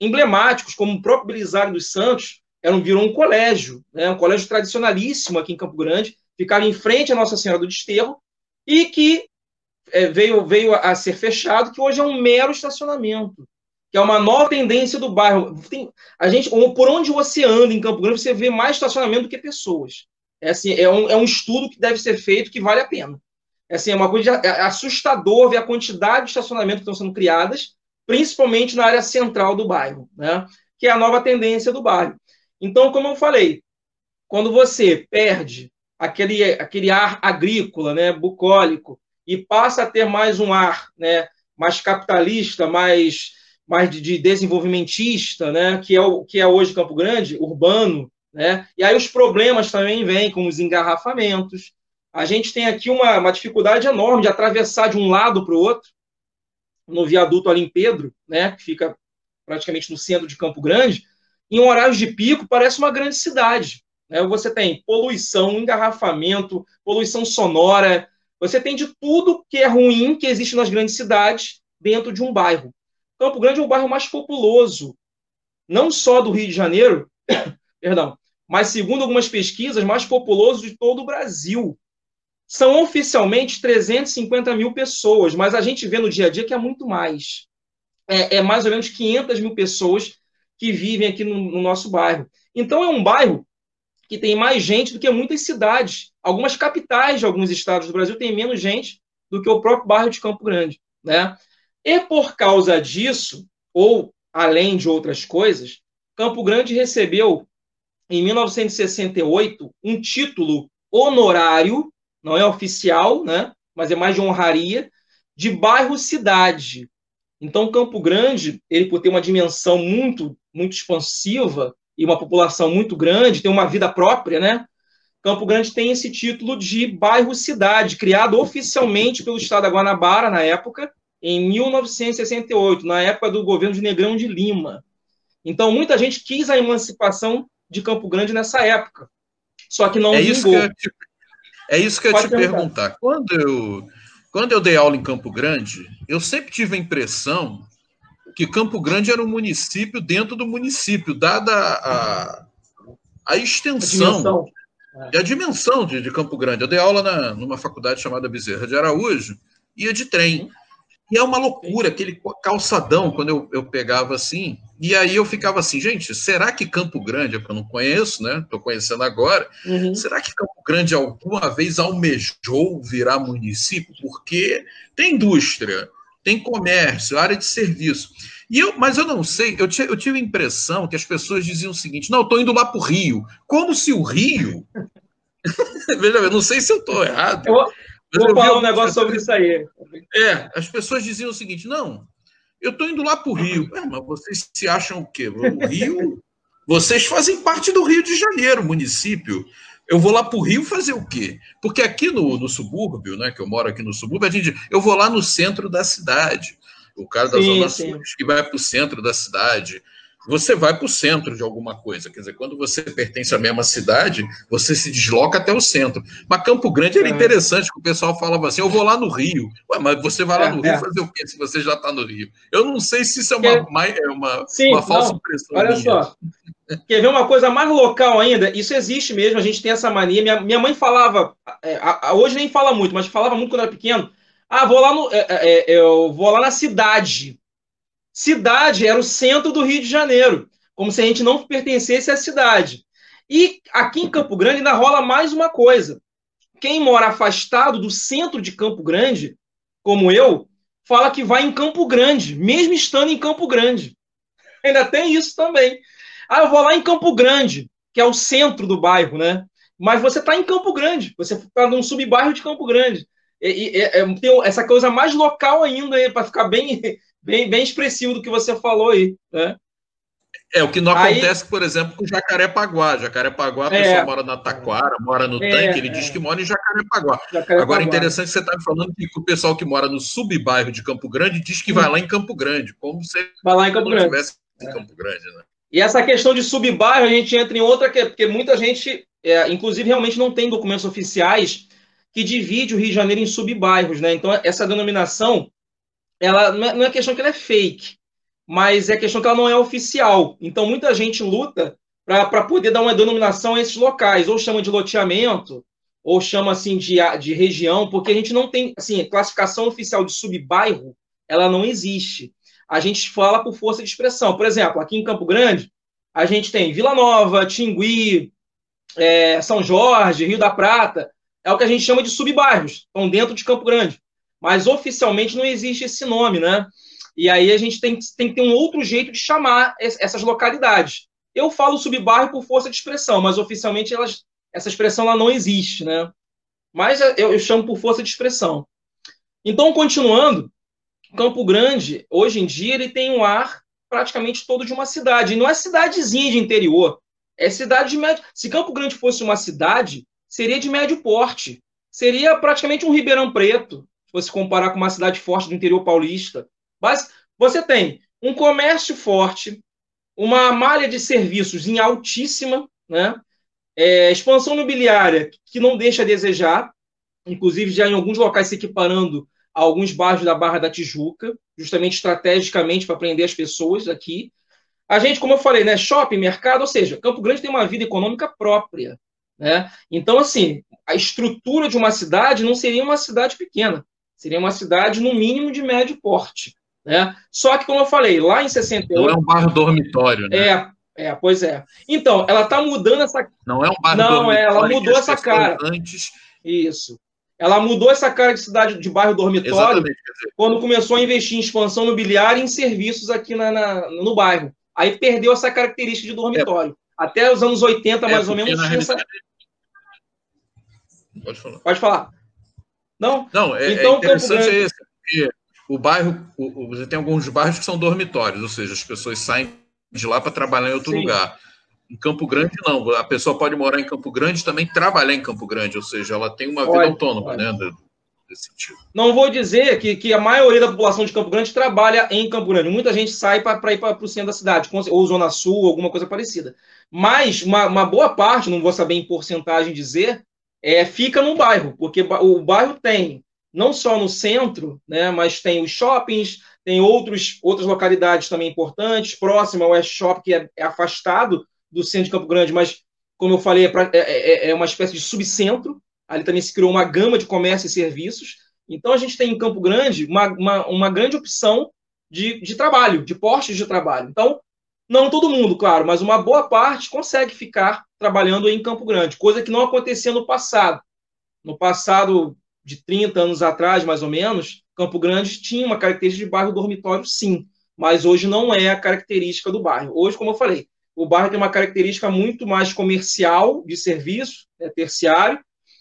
emblemáticos, como o próprio Belisário dos Santos, era um, virou um colégio, né, um colégio tradicionalíssimo aqui em Campo Grande, ficava em frente à Nossa Senhora do Desterro, e que é, veio, veio a ser fechado, que hoje é um mero estacionamento, que é uma nova tendência do bairro. Tem, a gente, por onde você anda em Campo Grande, você vê mais estacionamento do que pessoas. É, assim, é, um, é um estudo que deve ser feito que vale a pena. É, assim, é uma coisa é assustador ver a quantidade de estacionamentos que estão sendo criadas, principalmente na área central do bairro, né? que é a nova tendência do bairro. Então, como eu falei, quando você perde aquele, aquele ar agrícola, né, bucólico, e passa a ter mais um ar né, mais capitalista, mais, mais de, de desenvolvimentista, né, que, é o, que é hoje Campo Grande, urbano, né? E aí os problemas também vêm, como os engarrafamentos. A gente tem aqui uma, uma dificuldade enorme de atravessar de um lado para o outro, no viaduto ali em Pedro, né, que fica praticamente no centro de Campo Grande, em horários de pico parece uma grande cidade. Né? Você tem poluição, engarrafamento, poluição sonora, você tem de tudo que é ruim que existe nas grandes cidades dentro de um bairro. Campo Grande é o bairro mais populoso, não só do Rio de Janeiro, (coughs) perdão, mas segundo algumas pesquisas, mais populoso de todo o Brasil. São oficialmente 350 mil pessoas, mas a gente vê no dia a dia que é muito mais. É, é mais ou menos 500 mil pessoas que vivem aqui no, no nosso bairro. Então é um bairro que tem mais gente do que muitas cidades. Algumas capitais de alguns estados do Brasil têm menos gente do que o próprio bairro de Campo Grande. Né? E por causa disso, ou além de outras coisas, Campo Grande recebeu em 1968, um título honorário, não é oficial, né, mas é mais de honraria, de bairro-cidade. Então, Campo Grande, ele por ter uma dimensão muito, muito expansiva e uma população muito grande, tem uma vida própria, né? Campo Grande tem esse título de bairro-cidade, criado oficialmente pelo Estado da Guanabara, na época, em 1968, na época do governo de Negrão de Lima. Então, muita gente quis a emancipação de Campo Grande nessa época. Só que não é isso que te, É isso que eu Pode te perguntar. perguntar. Quando eu, quando eu dei aula em Campo Grande, eu sempre tive a impressão que Campo Grande era um município dentro do município, dada a, a extensão a e a dimensão de, de, Campo Grande. Eu dei aula na, numa faculdade chamada Bezerra de Araújo, ia de trem. E é uma loucura, aquele calçadão, quando eu, eu pegava assim. E aí eu ficava assim, gente, será que Campo Grande, é que eu não conheço, né? Estou conhecendo agora. Uhum. Será que Campo Grande alguma vez almejou virar município? Porque tem indústria, tem comércio, área de serviço. E eu, mas eu não sei, eu, eu tive a impressão que as pessoas diziam o seguinte: não, estou indo lá para o Rio. Como se o Rio. (laughs) Veja, eu não sei se eu estou errado. Eu, Vou falar um negócio sobre isso aí. É, as pessoas diziam o seguinte: não, eu estou indo lá para o Rio. É, mas vocês se acham o quê? O Rio. Vocês fazem parte do Rio de Janeiro, município. Eu vou lá para o Rio fazer o quê? Porque aqui no, no subúrbio, né, que eu moro aqui no subúrbio, a gente, eu vou lá no centro da cidade. O cara da sim, Zona Sul que vai para o centro da cidade. Você vai para o centro de alguma coisa. Quer dizer, quando você pertence à mesma cidade, você se desloca até o centro. Mas Campo Grande era é. interessante, que o pessoal falava assim: eu vou lá no Rio. Ué, mas você vai lá é, no Rio é. fazer o quê se você já está no Rio? Eu não sei se isso é uma, é uma, Sim, uma falsa não, impressão. Olha minha. só. Quer ver uma coisa mais local ainda? Isso existe mesmo, a gente tem essa mania. Minha, minha mãe falava, é, hoje nem fala muito, mas falava muito quando era pequeno. Ah, vou lá no, eu vou lá na cidade. Cidade era o centro do Rio de Janeiro, como se a gente não pertencesse à cidade. E aqui em Campo Grande ainda rola mais uma coisa. Quem mora afastado do centro de Campo Grande, como eu, fala que vai em Campo Grande, mesmo estando em Campo Grande. (laughs) Ainda tem isso também. Ah, eu vou lá em Campo Grande, que é o centro do bairro, né? Mas você está em Campo Grande, você está num subbairro de Campo Grande. E, e, é, tem essa coisa mais local ainda, para ficar bem bem, bem expressivo do que você falou aí, né? É, o que não aí, acontece, por exemplo, com Jacarepaguá. Jacarepaguá, a é, pessoa mora na Taquara, mora no é, tanque, ele é. diz que mora em Jacarepaguá. Jacarepaguá. Agora, interessante que você está falando que o pessoal que mora no subbairro de Campo Grande diz que vai lá em Campo Grande, como se vai lá em Campo Grande. estivesse em Campo Grande, né? E essa questão de subbairro, a gente entra em outra, porque muita gente, é, inclusive, realmente não tem documentos oficiais que divide o Rio de Janeiro em subbairros, né? Então, essa denominação ela é, não é questão que ela é fake, mas é questão que ela não é oficial. Então, muita gente luta para poder dar uma denominação a esses locais, ou chama de loteamento, ou chama assim de, de região, porque a gente não tem, assim, classificação oficial de subbairro, ela não existe. A gente fala por força de expressão. Por exemplo, aqui em Campo Grande, a gente tem Vila Nova, Tingui, é, São Jorge, Rio da Prata, é o que a gente chama de subbairros, estão dentro de Campo Grande mas oficialmente não existe esse nome, né? E aí a gente tem, tem que ter um outro jeito de chamar essas localidades. Eu falo subbairro por força de expressão, mas oficialmente elas, essa expressão ela não existe, né? Mas eu, eu chamo por força de expressão. Então, continuando, Campo Grande, hoje em dia, ele tem um ar praticamente todo de uma cidade. E não é cidadezinha de interior, é cidade de médio. Se Campo Grande fosse uma cidade, seria de médio porte. Seria praticamente um Ribeirão Preto, você comparar com uma cidade forte do interior paulista. Mas você tem um comércio forte, uma malha de serviços em altíssima, né? É, expansão imobiliária que não deixa a desejar, inclusive já em alguns locais se equiparando a alguns bairros da Barra da Tijuca, justamente estrategicamente para prender as pessoas aqui. A gente, como eu falei, né, shopping, mercado, ou seja, Campo Grande tem uma vida econômica própria. Né? Então, assim, a estrutura de uma cidade não seria uma cidade pequena. Seria uma cidade, no mínimo, de médio porte. Né? Só que, como eu falei, lá em 68. Não é um bairro dormitório, né? É, é, pois é. Então, ela está mudando essa. Não é um bairro Não, dormitório. Não, ela mudou essa cara. Antes... Isso. Ela mudou essa cara de cidade de bairro dormitório quando começou a investir em expansão imobiliária e em serviços aqui na, na, no bairro. Aí perdeu essa característica de dormitório. É. Até os anos 80, mais é, ou menos, tinha realidade... essa. Pode falar. Pode falar. Não? Não, é, é então, é interessante é esse, porque o bairro, o, você tem alguns bairros que são dormitórios, ou seja, as pessoas saem de lá para trabalhar em outro Sim. lugar. Em Campo Grande, não. A pessoa pode morar em Campo Grande e também trabalhar em Campo Grande, ou seja, ela tem uma pode, vida autônoma, pode. né? Desse sentido. Não vou dizer que, que a maioria da população de Campo Grande trabalha em Campo Grande. Muita gente sai para ir para o centro da cidade, ou Zona Sul, alguma coisa parecida. Mas uma, uma boa parte, não vou saber em porcentagem dizer, é, fica no bairro, porque o bairro tem não só no centro, né, mas tem os shoppings, tem outros, outras localidades também importantes, próximo ao West Shop, que é, é afastado do centro de Campo Grande, mas, como eu falei, é, é, é, é, uma espécie de subcentro. Ali também se criou uma gama de comércio e serviços. Então, a gente tem em Campo Grande uma, uma, uma grande opção de, de trabalho, de postos de trabalho. Então, não todo mundo, claro, mas uma boa parte consegue ficar trabalhando em Campo Grande, coisa que não acontecia no passado. No passado, de 30 anos atrás, mais ou menos, Campo Grande tinha uma característica de bairro dormitório, sim, mas hoje não é a característica do bairro. Hoje, como eu falei, o bairro tem uma característica muito mais comercial, de serviço, né, terciário,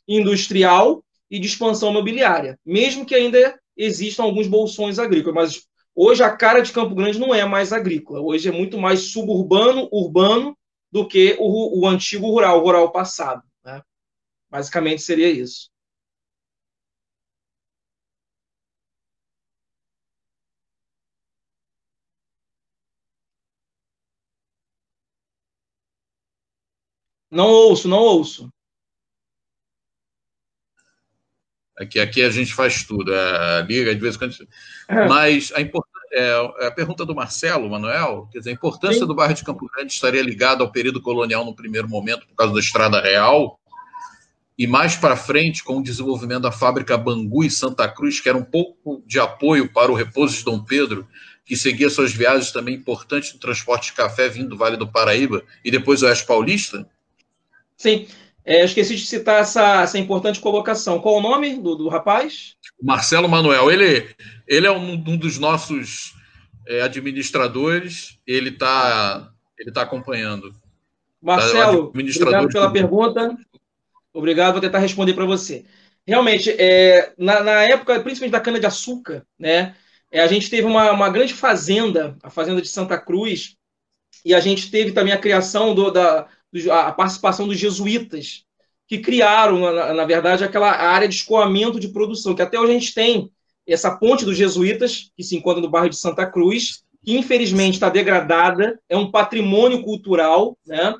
industrial e de expansão imobiliária, mesmo que ainda existam alguns bolsões agrícolas, mas Hoje a cara de Campo Grande não é mais agrícola, hoje é muito mais suburbano, urbano, do que o, o antigo rural, o rural passado. Né? Basicamente seria isso. Não ouço, não ouço. Aqui, aqui a gente faz tudo, é, liga de vez em quando. (laughs) É. Mas a, é, a pergunta do Marcelo, Manuel, quer dizer, a importância Sim. do bairro de Campo Grande estaria ligada ao período colonial no primeiro momento, por causa da Estrada Real, e mais para frente, com o desenvolvimento da fábrica Bangu e Santa Cruz, que era um pouco de apoio para o repouso de Dom Pedro, que seguia suas viagens também importantes no transporte de café vindo do Vale do Paraíba e depois o Oeste Paulista? Sim. É, esqueci de citar essa, essa importante colocação. Qual o nome do, do rapaz? Marcelo Manuel. Ele, ele é um, um dos nossos é, administradores. Ele está ele tá acompanhando. Marcelo, obrigado pela pergunta. Obrigado, vou tentar responder para você. Realmente, é, na, na, época, principalmente da cana-de-açúcar, né, é, a gente teve uma, uma grande fazenda, a Fazenda de Santa Cruz, e a gente teve também a criação do, da a participação dos jesuítas, que criaram, na, na, verdade, aquela área de escoamento de produção, que até hoje a gente tem essa ponte dos jesuítas, que se encontra no bairro de Santa Cruz, que infelizmente está degradada, é um patrimônio cultural, né?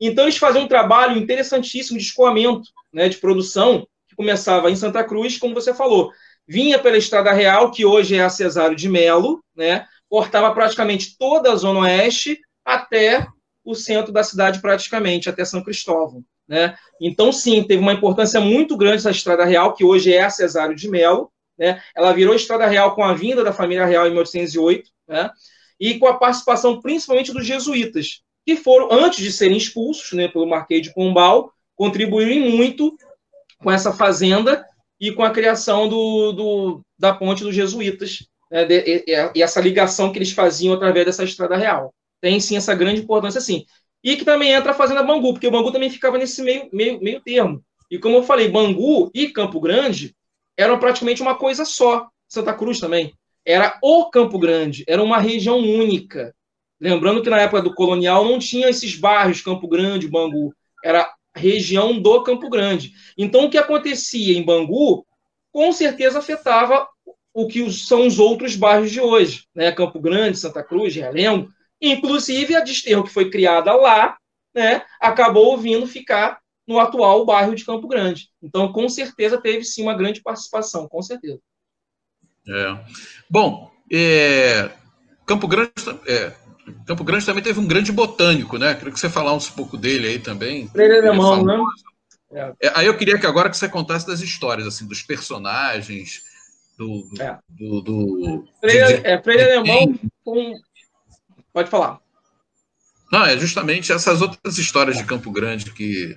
Então, eles faziam um trabalho interessantíssimo de escoamento, né, de produção, que começava em Santa Cruz, como você falou. Vinha pela Estrada Real, que hoje é a Cesário de Melo, né, cortava praticamente toda a Zona Oeste até o centro da cidade, praticamente, até São Cristóvão. Né? Então, sim, teve uma importância muito grande essa Estrada Real, que hoje é a Cesário de Melo. Né? Ela virou Estrada Real com a vinda da família real em 1808, né? e com a participação principalmente dos jesuítas, que foram, antes de serem expulsos né, pelo Marquês de Pombal, contribuíram muito com essa fazenda e com a criação do, do da ponte dos jesuítas, né, e, e, essa ligação que eles faziam através dessa estrada real. Tem sim essa grande importância, sim. E que também entra a Fazenda Bangu, porque o Bangu também ficava nesse meio, meio, meio termo. E como eu falei, Bangu e Campo Grande eram praticamente uma coisa só. Santa Cruz também. Era o Campo Grande, era uma região única. Lembrando que na época do colonial não tinha esses bairros, Campo Grande, Bangu, era região do Campo Grande. Então, o que acontecia em Bangu, com certeza afetava o que são os outros bairros de hoje, né? Campo Grande, Santa Cruz, Realengo. Inclusive, a Desterro, que foi criada lá, né, acabou vindo ficar no atual bairro de Campo Grande. Então, com certeza, teve sim uma grande participação, com certeza. É. Bom, é, Campo Grande é, Campo Grande também teve um grande botânico, né? Queria que você falasse um pouco dele aí também. Freire Alemão, né? É. é. aí eu queria que agora que você contasse das histórias, assim, dos personagens, do. do, é. do, do Freire, é, Freire Alemão com. Pode falar. Não, é justamente essas outras histórias de Campo Grande que.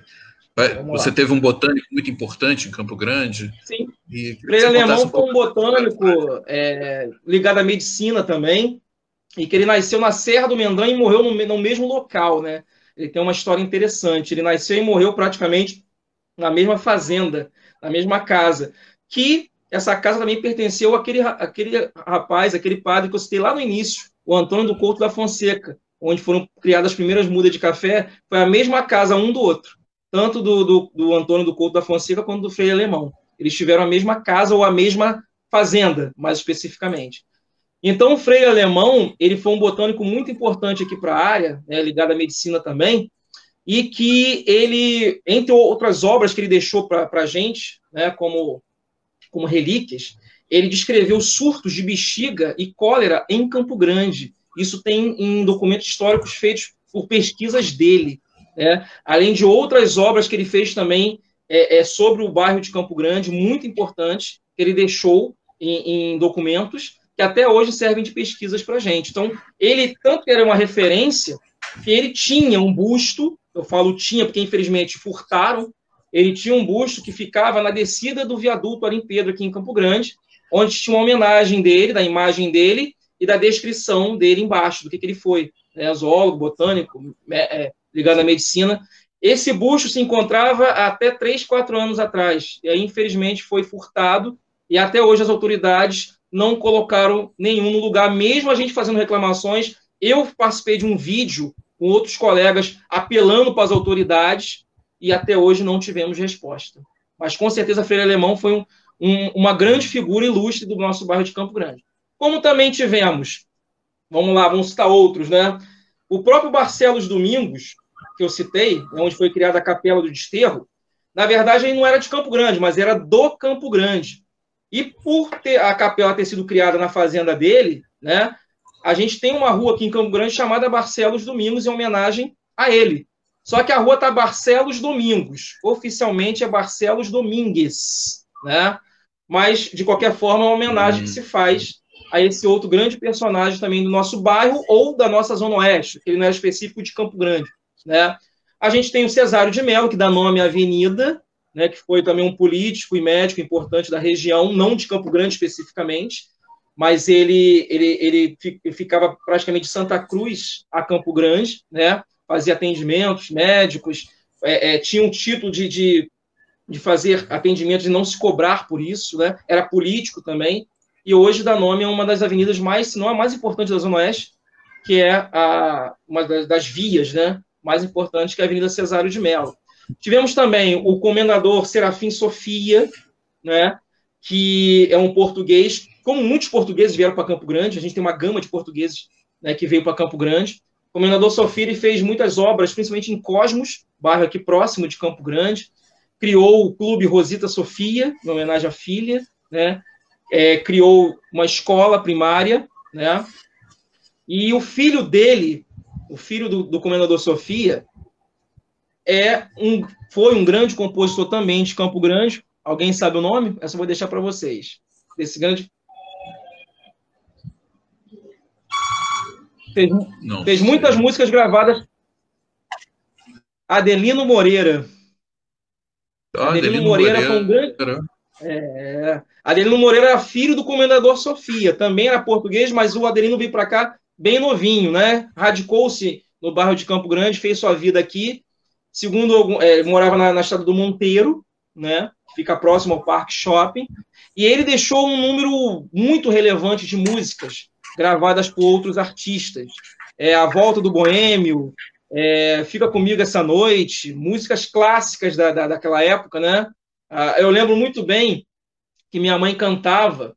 Você teve um botânico muito importante em Campo Grande. Sim. E Freire Alemão um foi um botânico é, ligado à medicina também e que ele nasceu na Serra do Mendanha e morreu no, no, mesmo local, né? Ele tem uma história interessante. Ele nasceu e morreu praticamente na mesma fazenda, na mesma casa, que essa casa também pertenceu àquele, àquele rapaz, aquele padre que eu citei lá no início, o Antônio do Couto da Fonseca, onde foram criadas as primeiras mudas de café, foi a mesma casa um do outro, tanto do, do, do Antônio do Couto da Fonseca quanto do Freire Alemão. Eles tiveram a mesma casa ou a mesma fazenda, mais especificamente. Então, o Freire Alemão, ele foi um botânico muito importante aqui para a área, né, ligado à medicina também, e que ele, entre outras obras que ele deixou para a gente, né, como, como relíquias, ele descreveu surtos de bexiga e cólera em Campo Grande. Isso tem em documentos históricos feitos por pesquisas dele. Né? Além de outras obras que ele fez também é, é, sobre o bairro de Campo Grande, muito importantes, que ele deixou em, em documentos, que até hoje servem de pesquisas para a gente. Então, ele tanto era uma referência que ele tinha um busto, eu falo tinha porque infelizmente furtaram, ele tinha um busto que ficava na descida do viaduto Arim Pedro, aqui em Campo Grande, onde tinha uma homenagem dele, da imagem dele e da descrição dele embaixo, do que, que ele foi, né, zoólogo, botânico, é, ligado à medicina. Esse busto se encontrava até 3, 4 anos atrás, e aí, infelizmente, foi furtado, e até hoje as autoridades não colocaram nenhum no lugar, mesmo a gente fazendo reclamações. Eu participei de um vídeo com outros colegas apelando para as autoridades e até hoje não tivemos resposta. Mas com certeza Freire Alemão foi um, um, uma grande figura ilustre do nosso bairro de Campo Grande. Como também tivemos, vamos lá, vamos citar outros, né? O próprio Barcelos Domingos, que eu citei, onde foi criada a Capela do Desterro, na verdade ele não era de Campo Grande, mas era do Campo Grande. E por ter a capela ter sido criada na fazenda dele, né, a gente tem uma rua aqui em Campo Grande chamada Barcelos Domingos, em homenagem a ele. Só que a rua está Barcelos Domingos. Oficialmente é Barcelos Domingues, né? Mas, de qualquer forma, é uma homenagem que se faz a esse outro grande personagem também do nosso bairro ou da nossa Zona Oeste, que ele não é específico de Campo Grande, né? A gente tem o Cesário de Mello, que dá nome à avenida, né, que foi também um político e médico importante da região, não de Campo Grande especificamente, mas ele, ele, ele ficava praticamente de Santa Cruz a Campo Grande, né, fazia atendimentos médicos, é, é, tinha um título de, de, de fazer atendimentos e não se cobrar por isso, né, era político também, e hoje dá nome a uma das avenidas mais, se não a mais importante da Zona Oeste, que é a, uma das, das vias, né, mais importante que é a Avenida Cesário de Mello. Tivemos também o comendador Serafim Sofia, né, que é um português, como muitos portugueses vieram para Campo Grande, a gente tem uma gama de portugueses né, que veio para Campo Grande. O comendador Sofia fez muitas obras, principalmente em Cosmos, bairro aqui próximo de Campo Grande. Criou o Clube Rosita Sofia, em homenagem à filha, né? É, criou uma escola primária, né? E o filho dele, o filho do, do comendador Sofia, é um, foi um grande compositor também de Campo Grande. Alguém sabe o nome? Essa eu vou deixar para vocês. Desse grande. Fez, fez muitas músicas gravadas. Adelino Moreira. Ah, Adelino, Moreira, Moreira, foi um grande. É, Adelino Moreira era filho do comendador Sofia, também era português, mas o Adelino veio para cá bem novinho, né? Radicou-se no bairro de Campo Grande, fez sua vida aqui. Segundo, é, morava na, na estrada do Monteiro, né? Fica próximo ao Parque Shopping. E ele deixou um número muito relevante de músicas gravadas por outros artistas. É, a Volta do Boêmio, é, Fica Comigo Essa Noite, músicas clássicas da, da, daquela época, né? Ah, eu lembro muito bem que minha mãe cantava,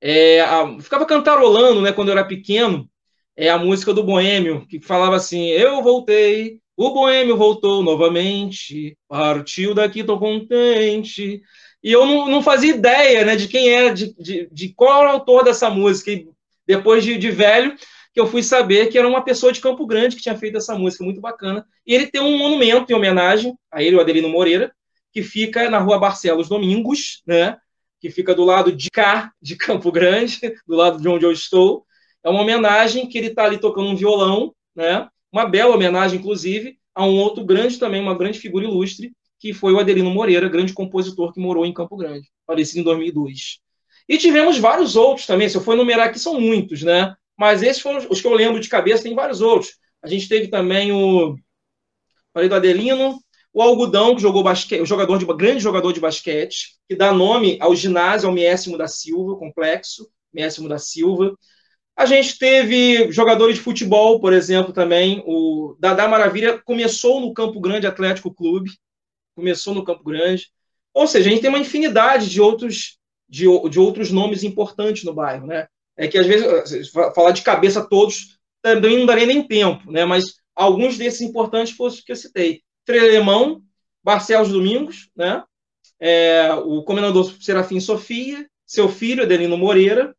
é, a, ficava cantarolando, né, quando eu era pequeno, é a música do Boêmio, que falava assim: Eu voltei, o Boêmio voltou novamente, partiu daqui, tô contente. E eu não, não fazia ideia né, de quem era, de, de, de qual era o autor dessa música. E depois de, de velho, que eu fui saber que era uma pessoa de Campo Grande que tinha feito essa música, muito bacana. E ele tem um monumento em homenagem a ele, o Adelino Moreira, que fica na rua Barcelos Domingos, né? Que fica do lado de cá, de Campo Grande, (laughs) do lado de onde eu estou. É uma homenagem que ele está ali tocando um violão, né? Uma bela homenagem, inclusive, a um outro grande também, uma grande figura ilustre, que foi o Adelino Moreira, grande compositor que morou em Campo Grande, falecido em 2002. E tivemos vários outros também, se eu for enumerar aqui, são muitos, né? Mas esses foram os que eu lembro de cabeça, tem vários outros. A gente teve também o. Falei do Adelino, o Algodão, que jogou basquete, o jogador de, grande jogador de basquete, que dá nome ao ginásio, ao Miésimo da Silva, complexo, Miésimo da Silva. A gente teve jogadores de futebol, por exemplo, também. O Dadá Maravilha começou no Campo Grande Atlético Clube, começou no Campo Grande. Ou seja, a gente tem uma infinidade de outros, de, de outros nomes importantes no bairro, né? É que às vezes falar de cabeça todos também não daria nem tempo, né? Mas alguns desses importantes os que eu citei. Trelemão, Barcelos Domingos, né? É, o comendador Serafim Sofia, seu filho, Adelino Moreira,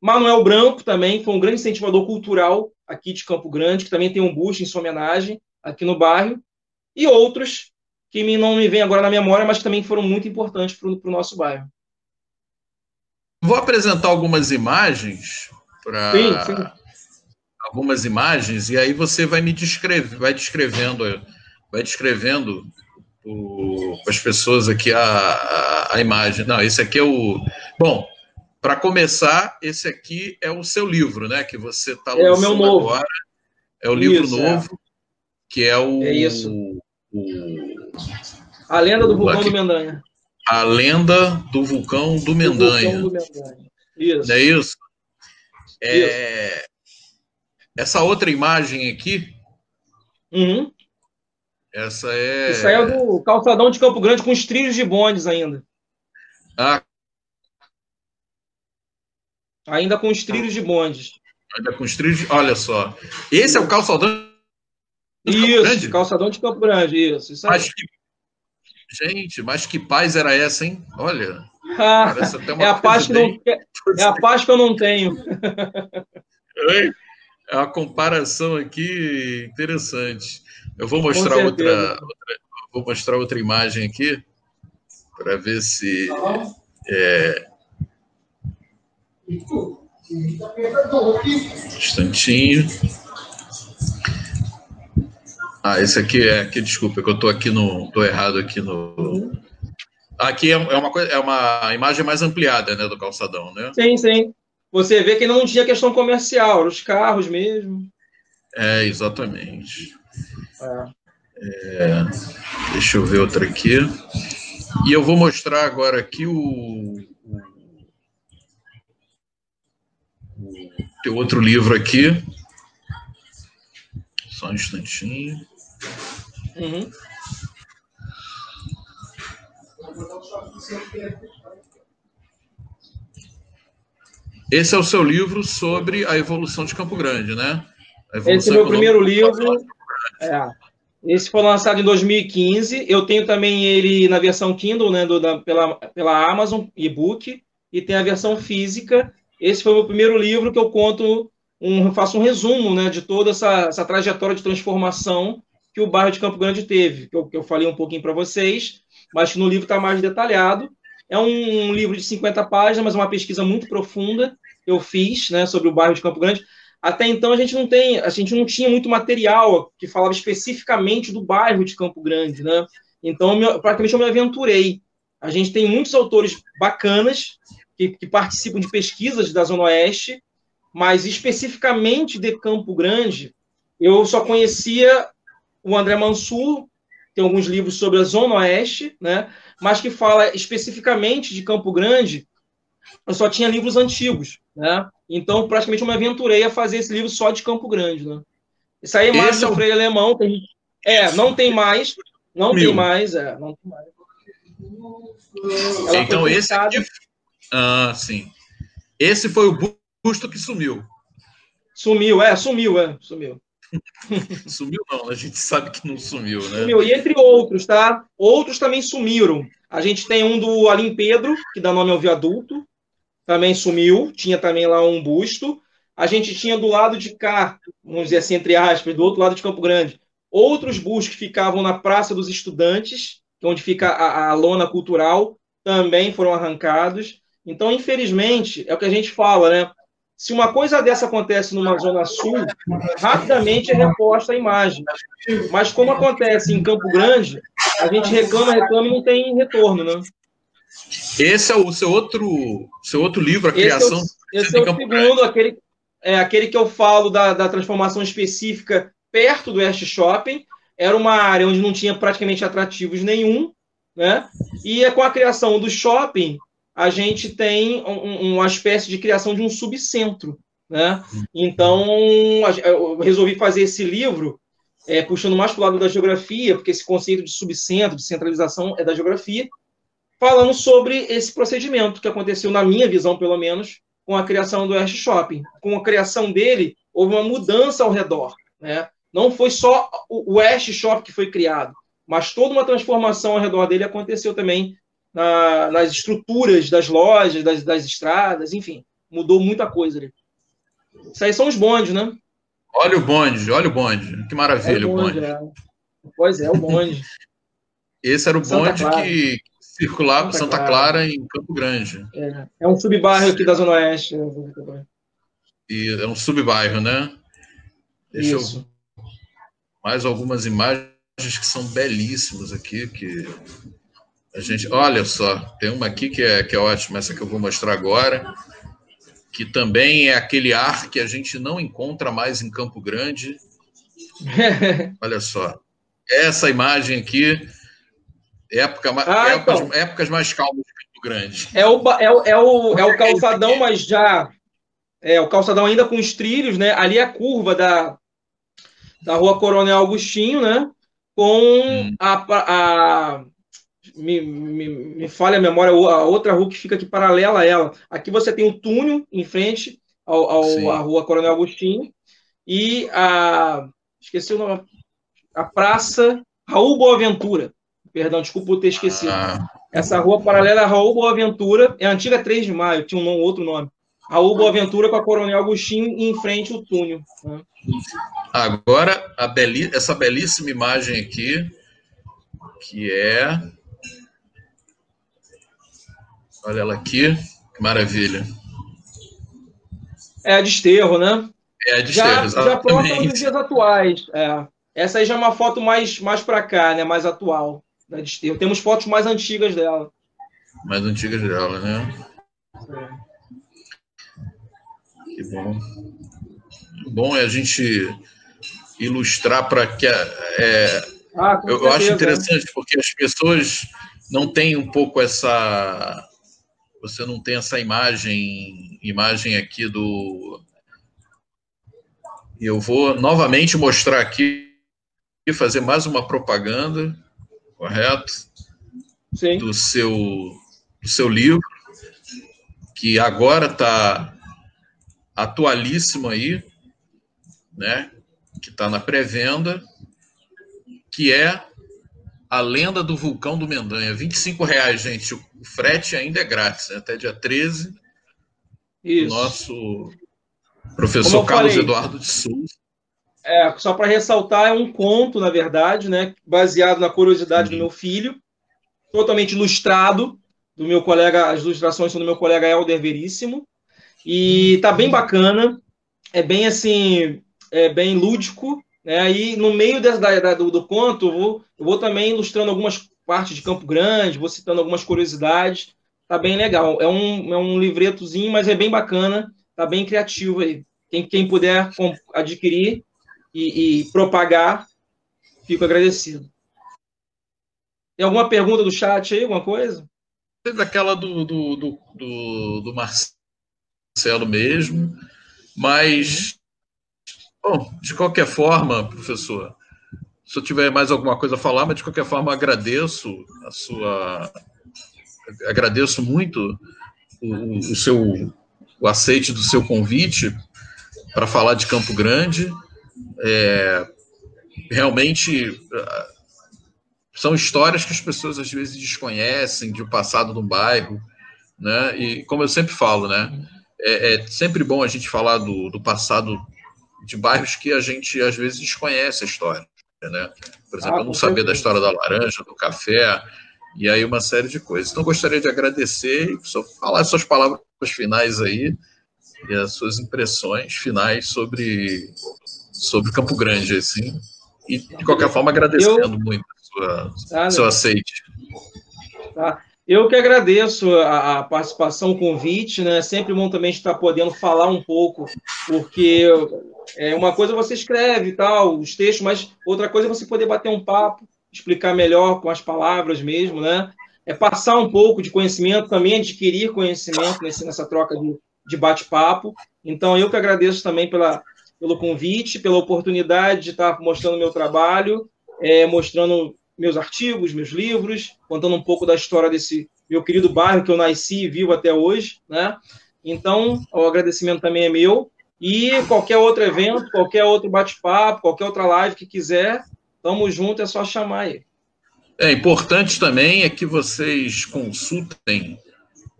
Manuel Branco também foi um grande incentivador cultural aqui de Campo Grande, que também tem um busto em sua homenagem aqui no bairro, e outros que não me vêm agora na memória, mas que também foram muito importantes para o nosso bairro. Vou apresentar algumas imagens para algumas imagens e aí você vai me descrever, vai descrevendo, vai descrevendo para as pessoas aqui a, a, a, imagem. Não, esse aqui é o bom. Para começar, esse aqui é o seu livro, né? Que você está lançando é o meu novo. agora. É o livro isso, é. novo, é. que é o. É isso. O, a lenda do vulcão do Mendanha. A lenda do vulcão do Mendanha. Vulcão do Mendanha. Isso. Não é isso? É, isso. Essa outra imagem aqui. Uhum. Essa é. Isso aí é do calçadão de Campo Grande com os trilhos de bondes ainda. Ah, Ainda com os trilhos de bondes. Ainda com os trilhos. Olha só. Esse é o calçadão Isso, Grande? calçadão de Campo Grande, isso. isso mas que... Gente, mas que paz era essa, hein? Olha. Ah, é, a paz que não, é a paz que eu não tenho. (laughs) É uma comparação aqui interessante. Eu vou mostrar outra, outra, vou mostrar outra imagem aqui para ver se é... um instantinho. Ah, esse aqui é que desculpa, que eu estou aqui no, tô errado aqui no. Aqui é, é uma coisa, é uma imagem mais ampliada, né, do calçadão, né? Sim, sim. Você vê que não tinha questão comercial, os carros mesmo. É, exatamente. É. É, deixa eu ver outra aqui. E eu vou mostrar agora aqui o, o, o teu outro livro aqui. Só um instantinho. Uhum. Esse é o seu livro sobre a evolução de Campo Grande, né? Esse é o meu primeiro livro. É. Esse foi lançado em 2015. Eu tenho também ele na versão Kindle, né, do, da, pela, pela Amazon, e-book, e tem a versão física. Esse foi o meu primeiro livro que eu conto, um, faço um resumo né, de toda essa, essa trajetória de transformação que o bairro de Campo Grande teve, que eu, que eu falei um pouquinho para vocês, mas que no livro está mais detalhado. É um, um, livro de 50 páginas, mas uma pesquisa muito profunda que eu fiz né, sobre o bairro de Campo Grande. Até então a gente não tem, a gente não tinha muito material que falava especificamente do bairro de Campo Grande, né? Então, praticamente eu me aventurei. A gente tem muitos autores bacanas que, que participam de pesquisas da Zona Oeste, mas especificamente de Campo Grande, eu só conhecia o André Mansur, tem alguns livros sobre a Zona Oeste, né? Mas que fala especificamente de Campo Grande, eu só tinha livros antigos, né? Então, praticamente, eu me aventurei a fazer esse livro só de Campo Grande, né? Isso aí é mais do Freire Alemão, gente... É, não tem mais, não Mil. tem mais, é, não tem mais. Ela então, esse. Ah, sim. Esse foi o busto que sumiu. Sumiu, é, sumiu, é, sumiu. (laughs) sumiu não, a gente sabe que não sumiu, né? Sumiu, e entre outros, tá? Outros também sumiram. A gente tem um do Alim Pedro, que dá nome ao viaduto, também sumiu, tinha também lá um busto. A gente tinha do lado de cá, vamos dizer assim, entre aspas, do outro lado de Campo Grande, outros bustos que ficavam na Praça dos Estudantes, é onde fica a, a lona cultural, também foram arrancados. Então, infelizmente, é o que a gente fala, né? Se uma coisa dessa acontece numa zona sul, rapidamente é reposta a imagem. Mas como acontece em Campo Grande, a gente reclama, reclama e não tem retorno, né? Esse é o seu outro, seu outro livro, A Criação. Esse é o, esse é o segundo, aquele, é, aquele que eu falo da, da transformação específica perto do West Shopping. Era uma área onde não tinha praticamente atrativos nenhum, né? E é com a criação do shopping, a gente tem um, uma espécie de criação de um subcentro, né? Então, eu resolvi fazer esse livro é, puxando mais para o lado da geografia, porque esse conceito de subcentro, de centralização, é da geografia, falando sobre esse procedimento que aconteceu, na minha visão, pelo menos, com a criação do West Shopping. Com a criação dele, houve uma mudança ao redor. Né? Não foi só o West Shopping que foi criado, mas toda uma transformação ao redor dele aconteceu também na, nas estruturas das lojas, das, das, estradas, enfim, mudou muita coisa ali. Isso aí são os bondes, né? Olha o bonde, olha o bonde. Que maravilha é o bonde. O bonde. É. Pois é, o bonde. (laughs) Esse era o bonde que, circular para Santa Clara. Clara. em Campo Grande. É, é um subbairro aqui da Zona Oeste. E é um subbairro, né? Deixa Isso. eu. Mais algumas imagens que são belíssimas aqui, que a gente. Olha só, tem uma aqui que é, que é ótima, essa que eu vou mostrar agora, que também é aquele ar que a gente não encontra mais em Campo Grande. (laughs) Olha só. Essa imagem aqui Época, ah, épocas, então. épocas mais calmas de Campo Grande. É o, é o, é o, é o calçadão, mas já. É o calçadão ainda com os trilhos, né? Ali é a curva da, da rua Coronel Augustinho, né? Com hum. a. a me, me, me falha a memória, a outra rua que fica aqui paralela a ela. Aqui você tem o túnel em frente ao, ao à rua Coronel Agostinho e a. Esqueci o nome. a Praça Raul Boaventura. Perdão, desculpa por ter esquecido. Ah. Essa rua paralela a Raul Boaventura, é a antiga 3 de maio, tinha um nome, outro nome. Raul Boaventura com a Coronel Agostinho e em frente o túnel. Né? Agora, beli essa belíssima imagem aqui, que é. Olha ela aqui, que maravilha. É a Desterro, né? É a Desterro, já, já próxima dos dias atuais. É. Essa aí já é uma foto mais, mais para cá, né? Mais atual da Desterro. Temos fotos mais antigas dela. Mais antigas dela, né? É. Que bom. Bom é a gente ilustrar para que é, ah, eu, eu acho interessante porque as pessoas não têm um pouco essa você não tem essa imagem imagem aqui do e eu vou novamente mostrar aqui e fazer mais uma propaganda correto Sim. do seu do seu livro que agora está atualíssimo aí né que está na pré-venda que é a lenda do vulcão do Mendanha. 25 reais, gente. O frete ainda é grátis, né? até dia 13. Isso. Nosso professor Carlos falei, Eduardo de Souza. É, só para ressaltar, é um conto, na verdade, né? Baseado na curiosidade Sim. do meu filho, totalmente ilustrado, do meu colega, as ilustrações são do meu colega Helder Veríssimo. E tá bem bacana, é bem assim, é bem lúdico, né? Aí, no meio dessa, da, do, do, conto, eu vou, eu vou também ilustrando algumas partes de Campo Grande, vou citando algumas curiosidades. Tá bem legal. É um, é um livretozinho, mas é bem bacana. Tá bem criativo aí. Quem, quem puder adquirir e, e propagar, fico agradecido. Tem alguma pergunta do chat aí? Alguma coisa? Teve aquela do, do, do, do, do Marcelo mesmo, mas Bom, de qualquer forma, professor, se eu tiver mais alguma coisa a falar, mas de qualquer forma agradeço a sua, agradeço muito o, o seu o aceite do seu convite para falar de Campo Grande. É, realmente são histórias que as pessoas às vezes desconhecem de um passado do bairro, né? E como eu sempre falo, né? É, é sempre bom a gente falar do, do passado de bairros que a gente às vezes desconhece a história. Né? Por exemplo, ah, eu não sabia da história da laranja, do café, e aí uma série de coisas. Então, gostaria de agradecer e só falar suas palavras finais aí e as suas impressões finais sobre, sobre Campo Grande, assim. E, de qualquer forma, agradecendo eu... muito o ah, seu aceite. Tá. Eu que agradeço a, a, participação, o convite, né? Sempre bom também estar podendo falar um pouco, porque é uma coisa você escreve tal, os textos, mas outra coisa é você poder bater um papo, explicar melhor com as palavras mesmo, né? É passar um pouco de conhecimento, também adquirir conhecimento nesse, nessa troca de, de bate-papo. Então, eu que agradeço também pela, pelo convite, pela oportunidade de estar mostrando meu trabalho, é, mostrando meus artigos, meus livros, contando um pouco da história desse meu querido bairro que eu nasci e vivo até hoje, né? Então, o agradecimento também é meu. E qualquer outro evento, qualquer outro bate-papo, qualquer outra live que quiser, tamo junto, é só chamar aí. É importante também é que vocês consultem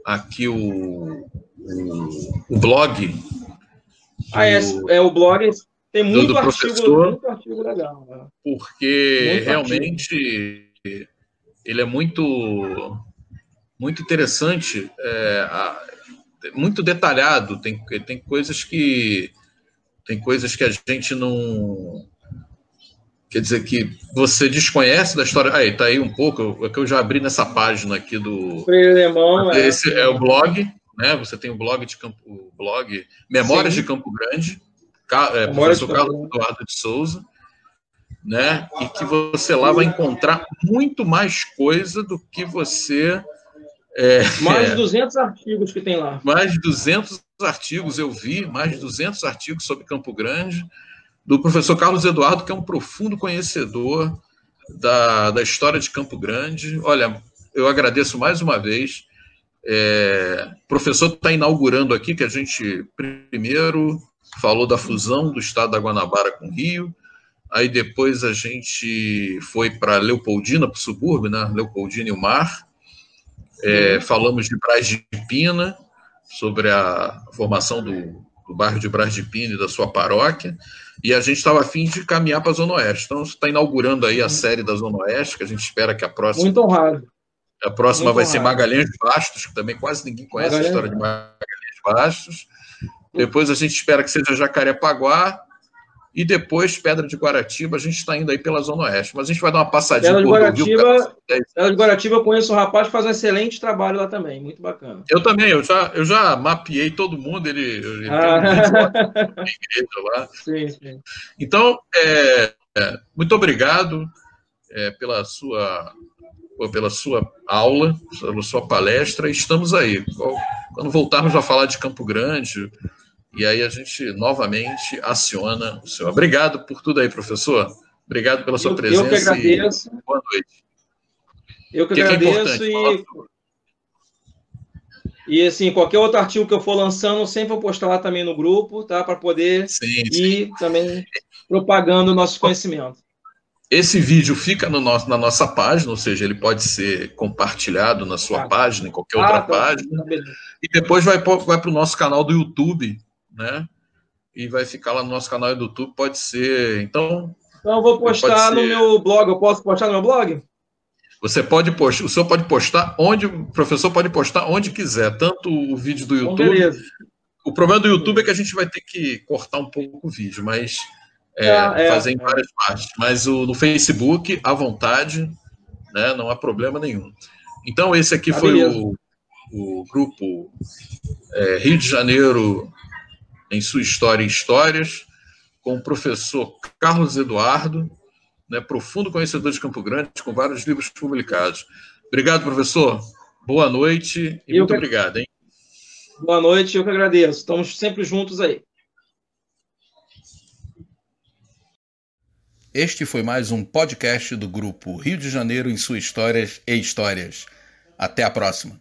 aqui o, o, o blog. Ah, é, é o blog tem muito, do, do artigo, professor, muito artigo legal. Né? Porque muito realmente artigo. ele é muito, muito interessante, é, muito detalhado. Tem, tem coisas que tem coisas que a gente não quer dizer que você desconhece da história. Aí, tá aí um pouco, é que eu já abri nessa página aqui do. Alemão, é. Esse é, é o blog, né? Você tem o blog de Campo, o blog Memórias Sim. de Campo Grande é, professor Carlos Eduardo de Souza, né? E que você lá vai encontrar muito mais coisa do que você. É, mais (laughs) de 200 artigos que tem lá. Mais de 200 artigos eu vi, mais de 200 artigos sobre Campo Grande, do professor Carlos Eduardo, que é um profundo conhecedor da, da história de Campo Grande. Olha, eu agradeço mais uma vez. É, o professor está inaugurando aqui que a gente primeiro falou da fusão do estado da Guanabara com o Rio, Aí depois a gente foi para Leopoldina, para o subúrbio, né? Leopoldina e o Mar. É, falamos de Braz de Pina, sobre a formação do, do bairro de Braz de Pina e da sua paróquia. E a gente estava afim de caminhar para a Zona Oeste. Então, está inaugurando aí a uhum. série da Zona Oeste, que a gente espera que a próxima. Muito honrado. A próxima Muito vai honrado. ser Magalhães Bastos, que também quase ninguém conhece Magalhães. a história de Magalhães Bastos. Depois a gente espera que seja Jacarepaguá, e depois Pedra de Guaratiba, a gente está indo aí pela Zona Oeste. Mas a gente vai dar uma passadinha Pedra de Guaratiba, Pedra de Guaratiba, eu conheço um rapaz que faz um excelente trabalho lá também, muito bacana. Eu também, eu já, eu já mapeei todo mundo, ele, ele ah. tem um igreja lá. (laughs) Sim, sim. Então, é, é, muito obrigado é, pela sua pela sua aula, pela sua palestra, estamos aí. Quando voltarmos a falar de Campo Grande, e aí a gente novamente aciona o senhor. Obrigado por tudo aí, professor. Obrigado pela sua eu, presença. Eu que agradeço. boa noite. Eu que, que agradeço que é e. E assim, qualquer outro artigo que eu for lançando, sempre vou postar lá também no grupo, tá? Para poder sim, ir sim. também propagando o nosso conhecimento. Esse vídeo fica no nosso, na nossa página, ou seja, ele pode ser compartilhado na sua ah, página, em qualquer ah, outra tá, página. Tá e depois vai, vai para o nosso canal do YouTube, né? E vai ficar lá no nosso canal do YouTube, pode ser. Então. Então eu vou postar no meu blog. Eu posso postar no meu blog? Você pode postar, o senhor pode postar onde, o professor pode postar onde quiser, tanto o vídeo do YouTube. Beleza. O problema do YouTube é que a gente vai ter que cortar um pouco o vídeo, mas é, é, fazer em é. várias partes. Mas o, no Facebook, à vontade, né, não há problema nenhum. Então, esse aqui tá foi o, o grupo é, Rio de Janeiro em sua história e histórias, com o professor Carlos Eduardo, né, profundo conhecedor de Campo Grande, com vários livros publicados. Obrigado, professor. Boa noite e eu muito que... obrigado. Hein? Boa noite, eu que agradeço. Estamos sempre juntos aí. Este foi mais um podcast do grupo Rio de Janeiro em suas histórias e histórias. Até a próxima.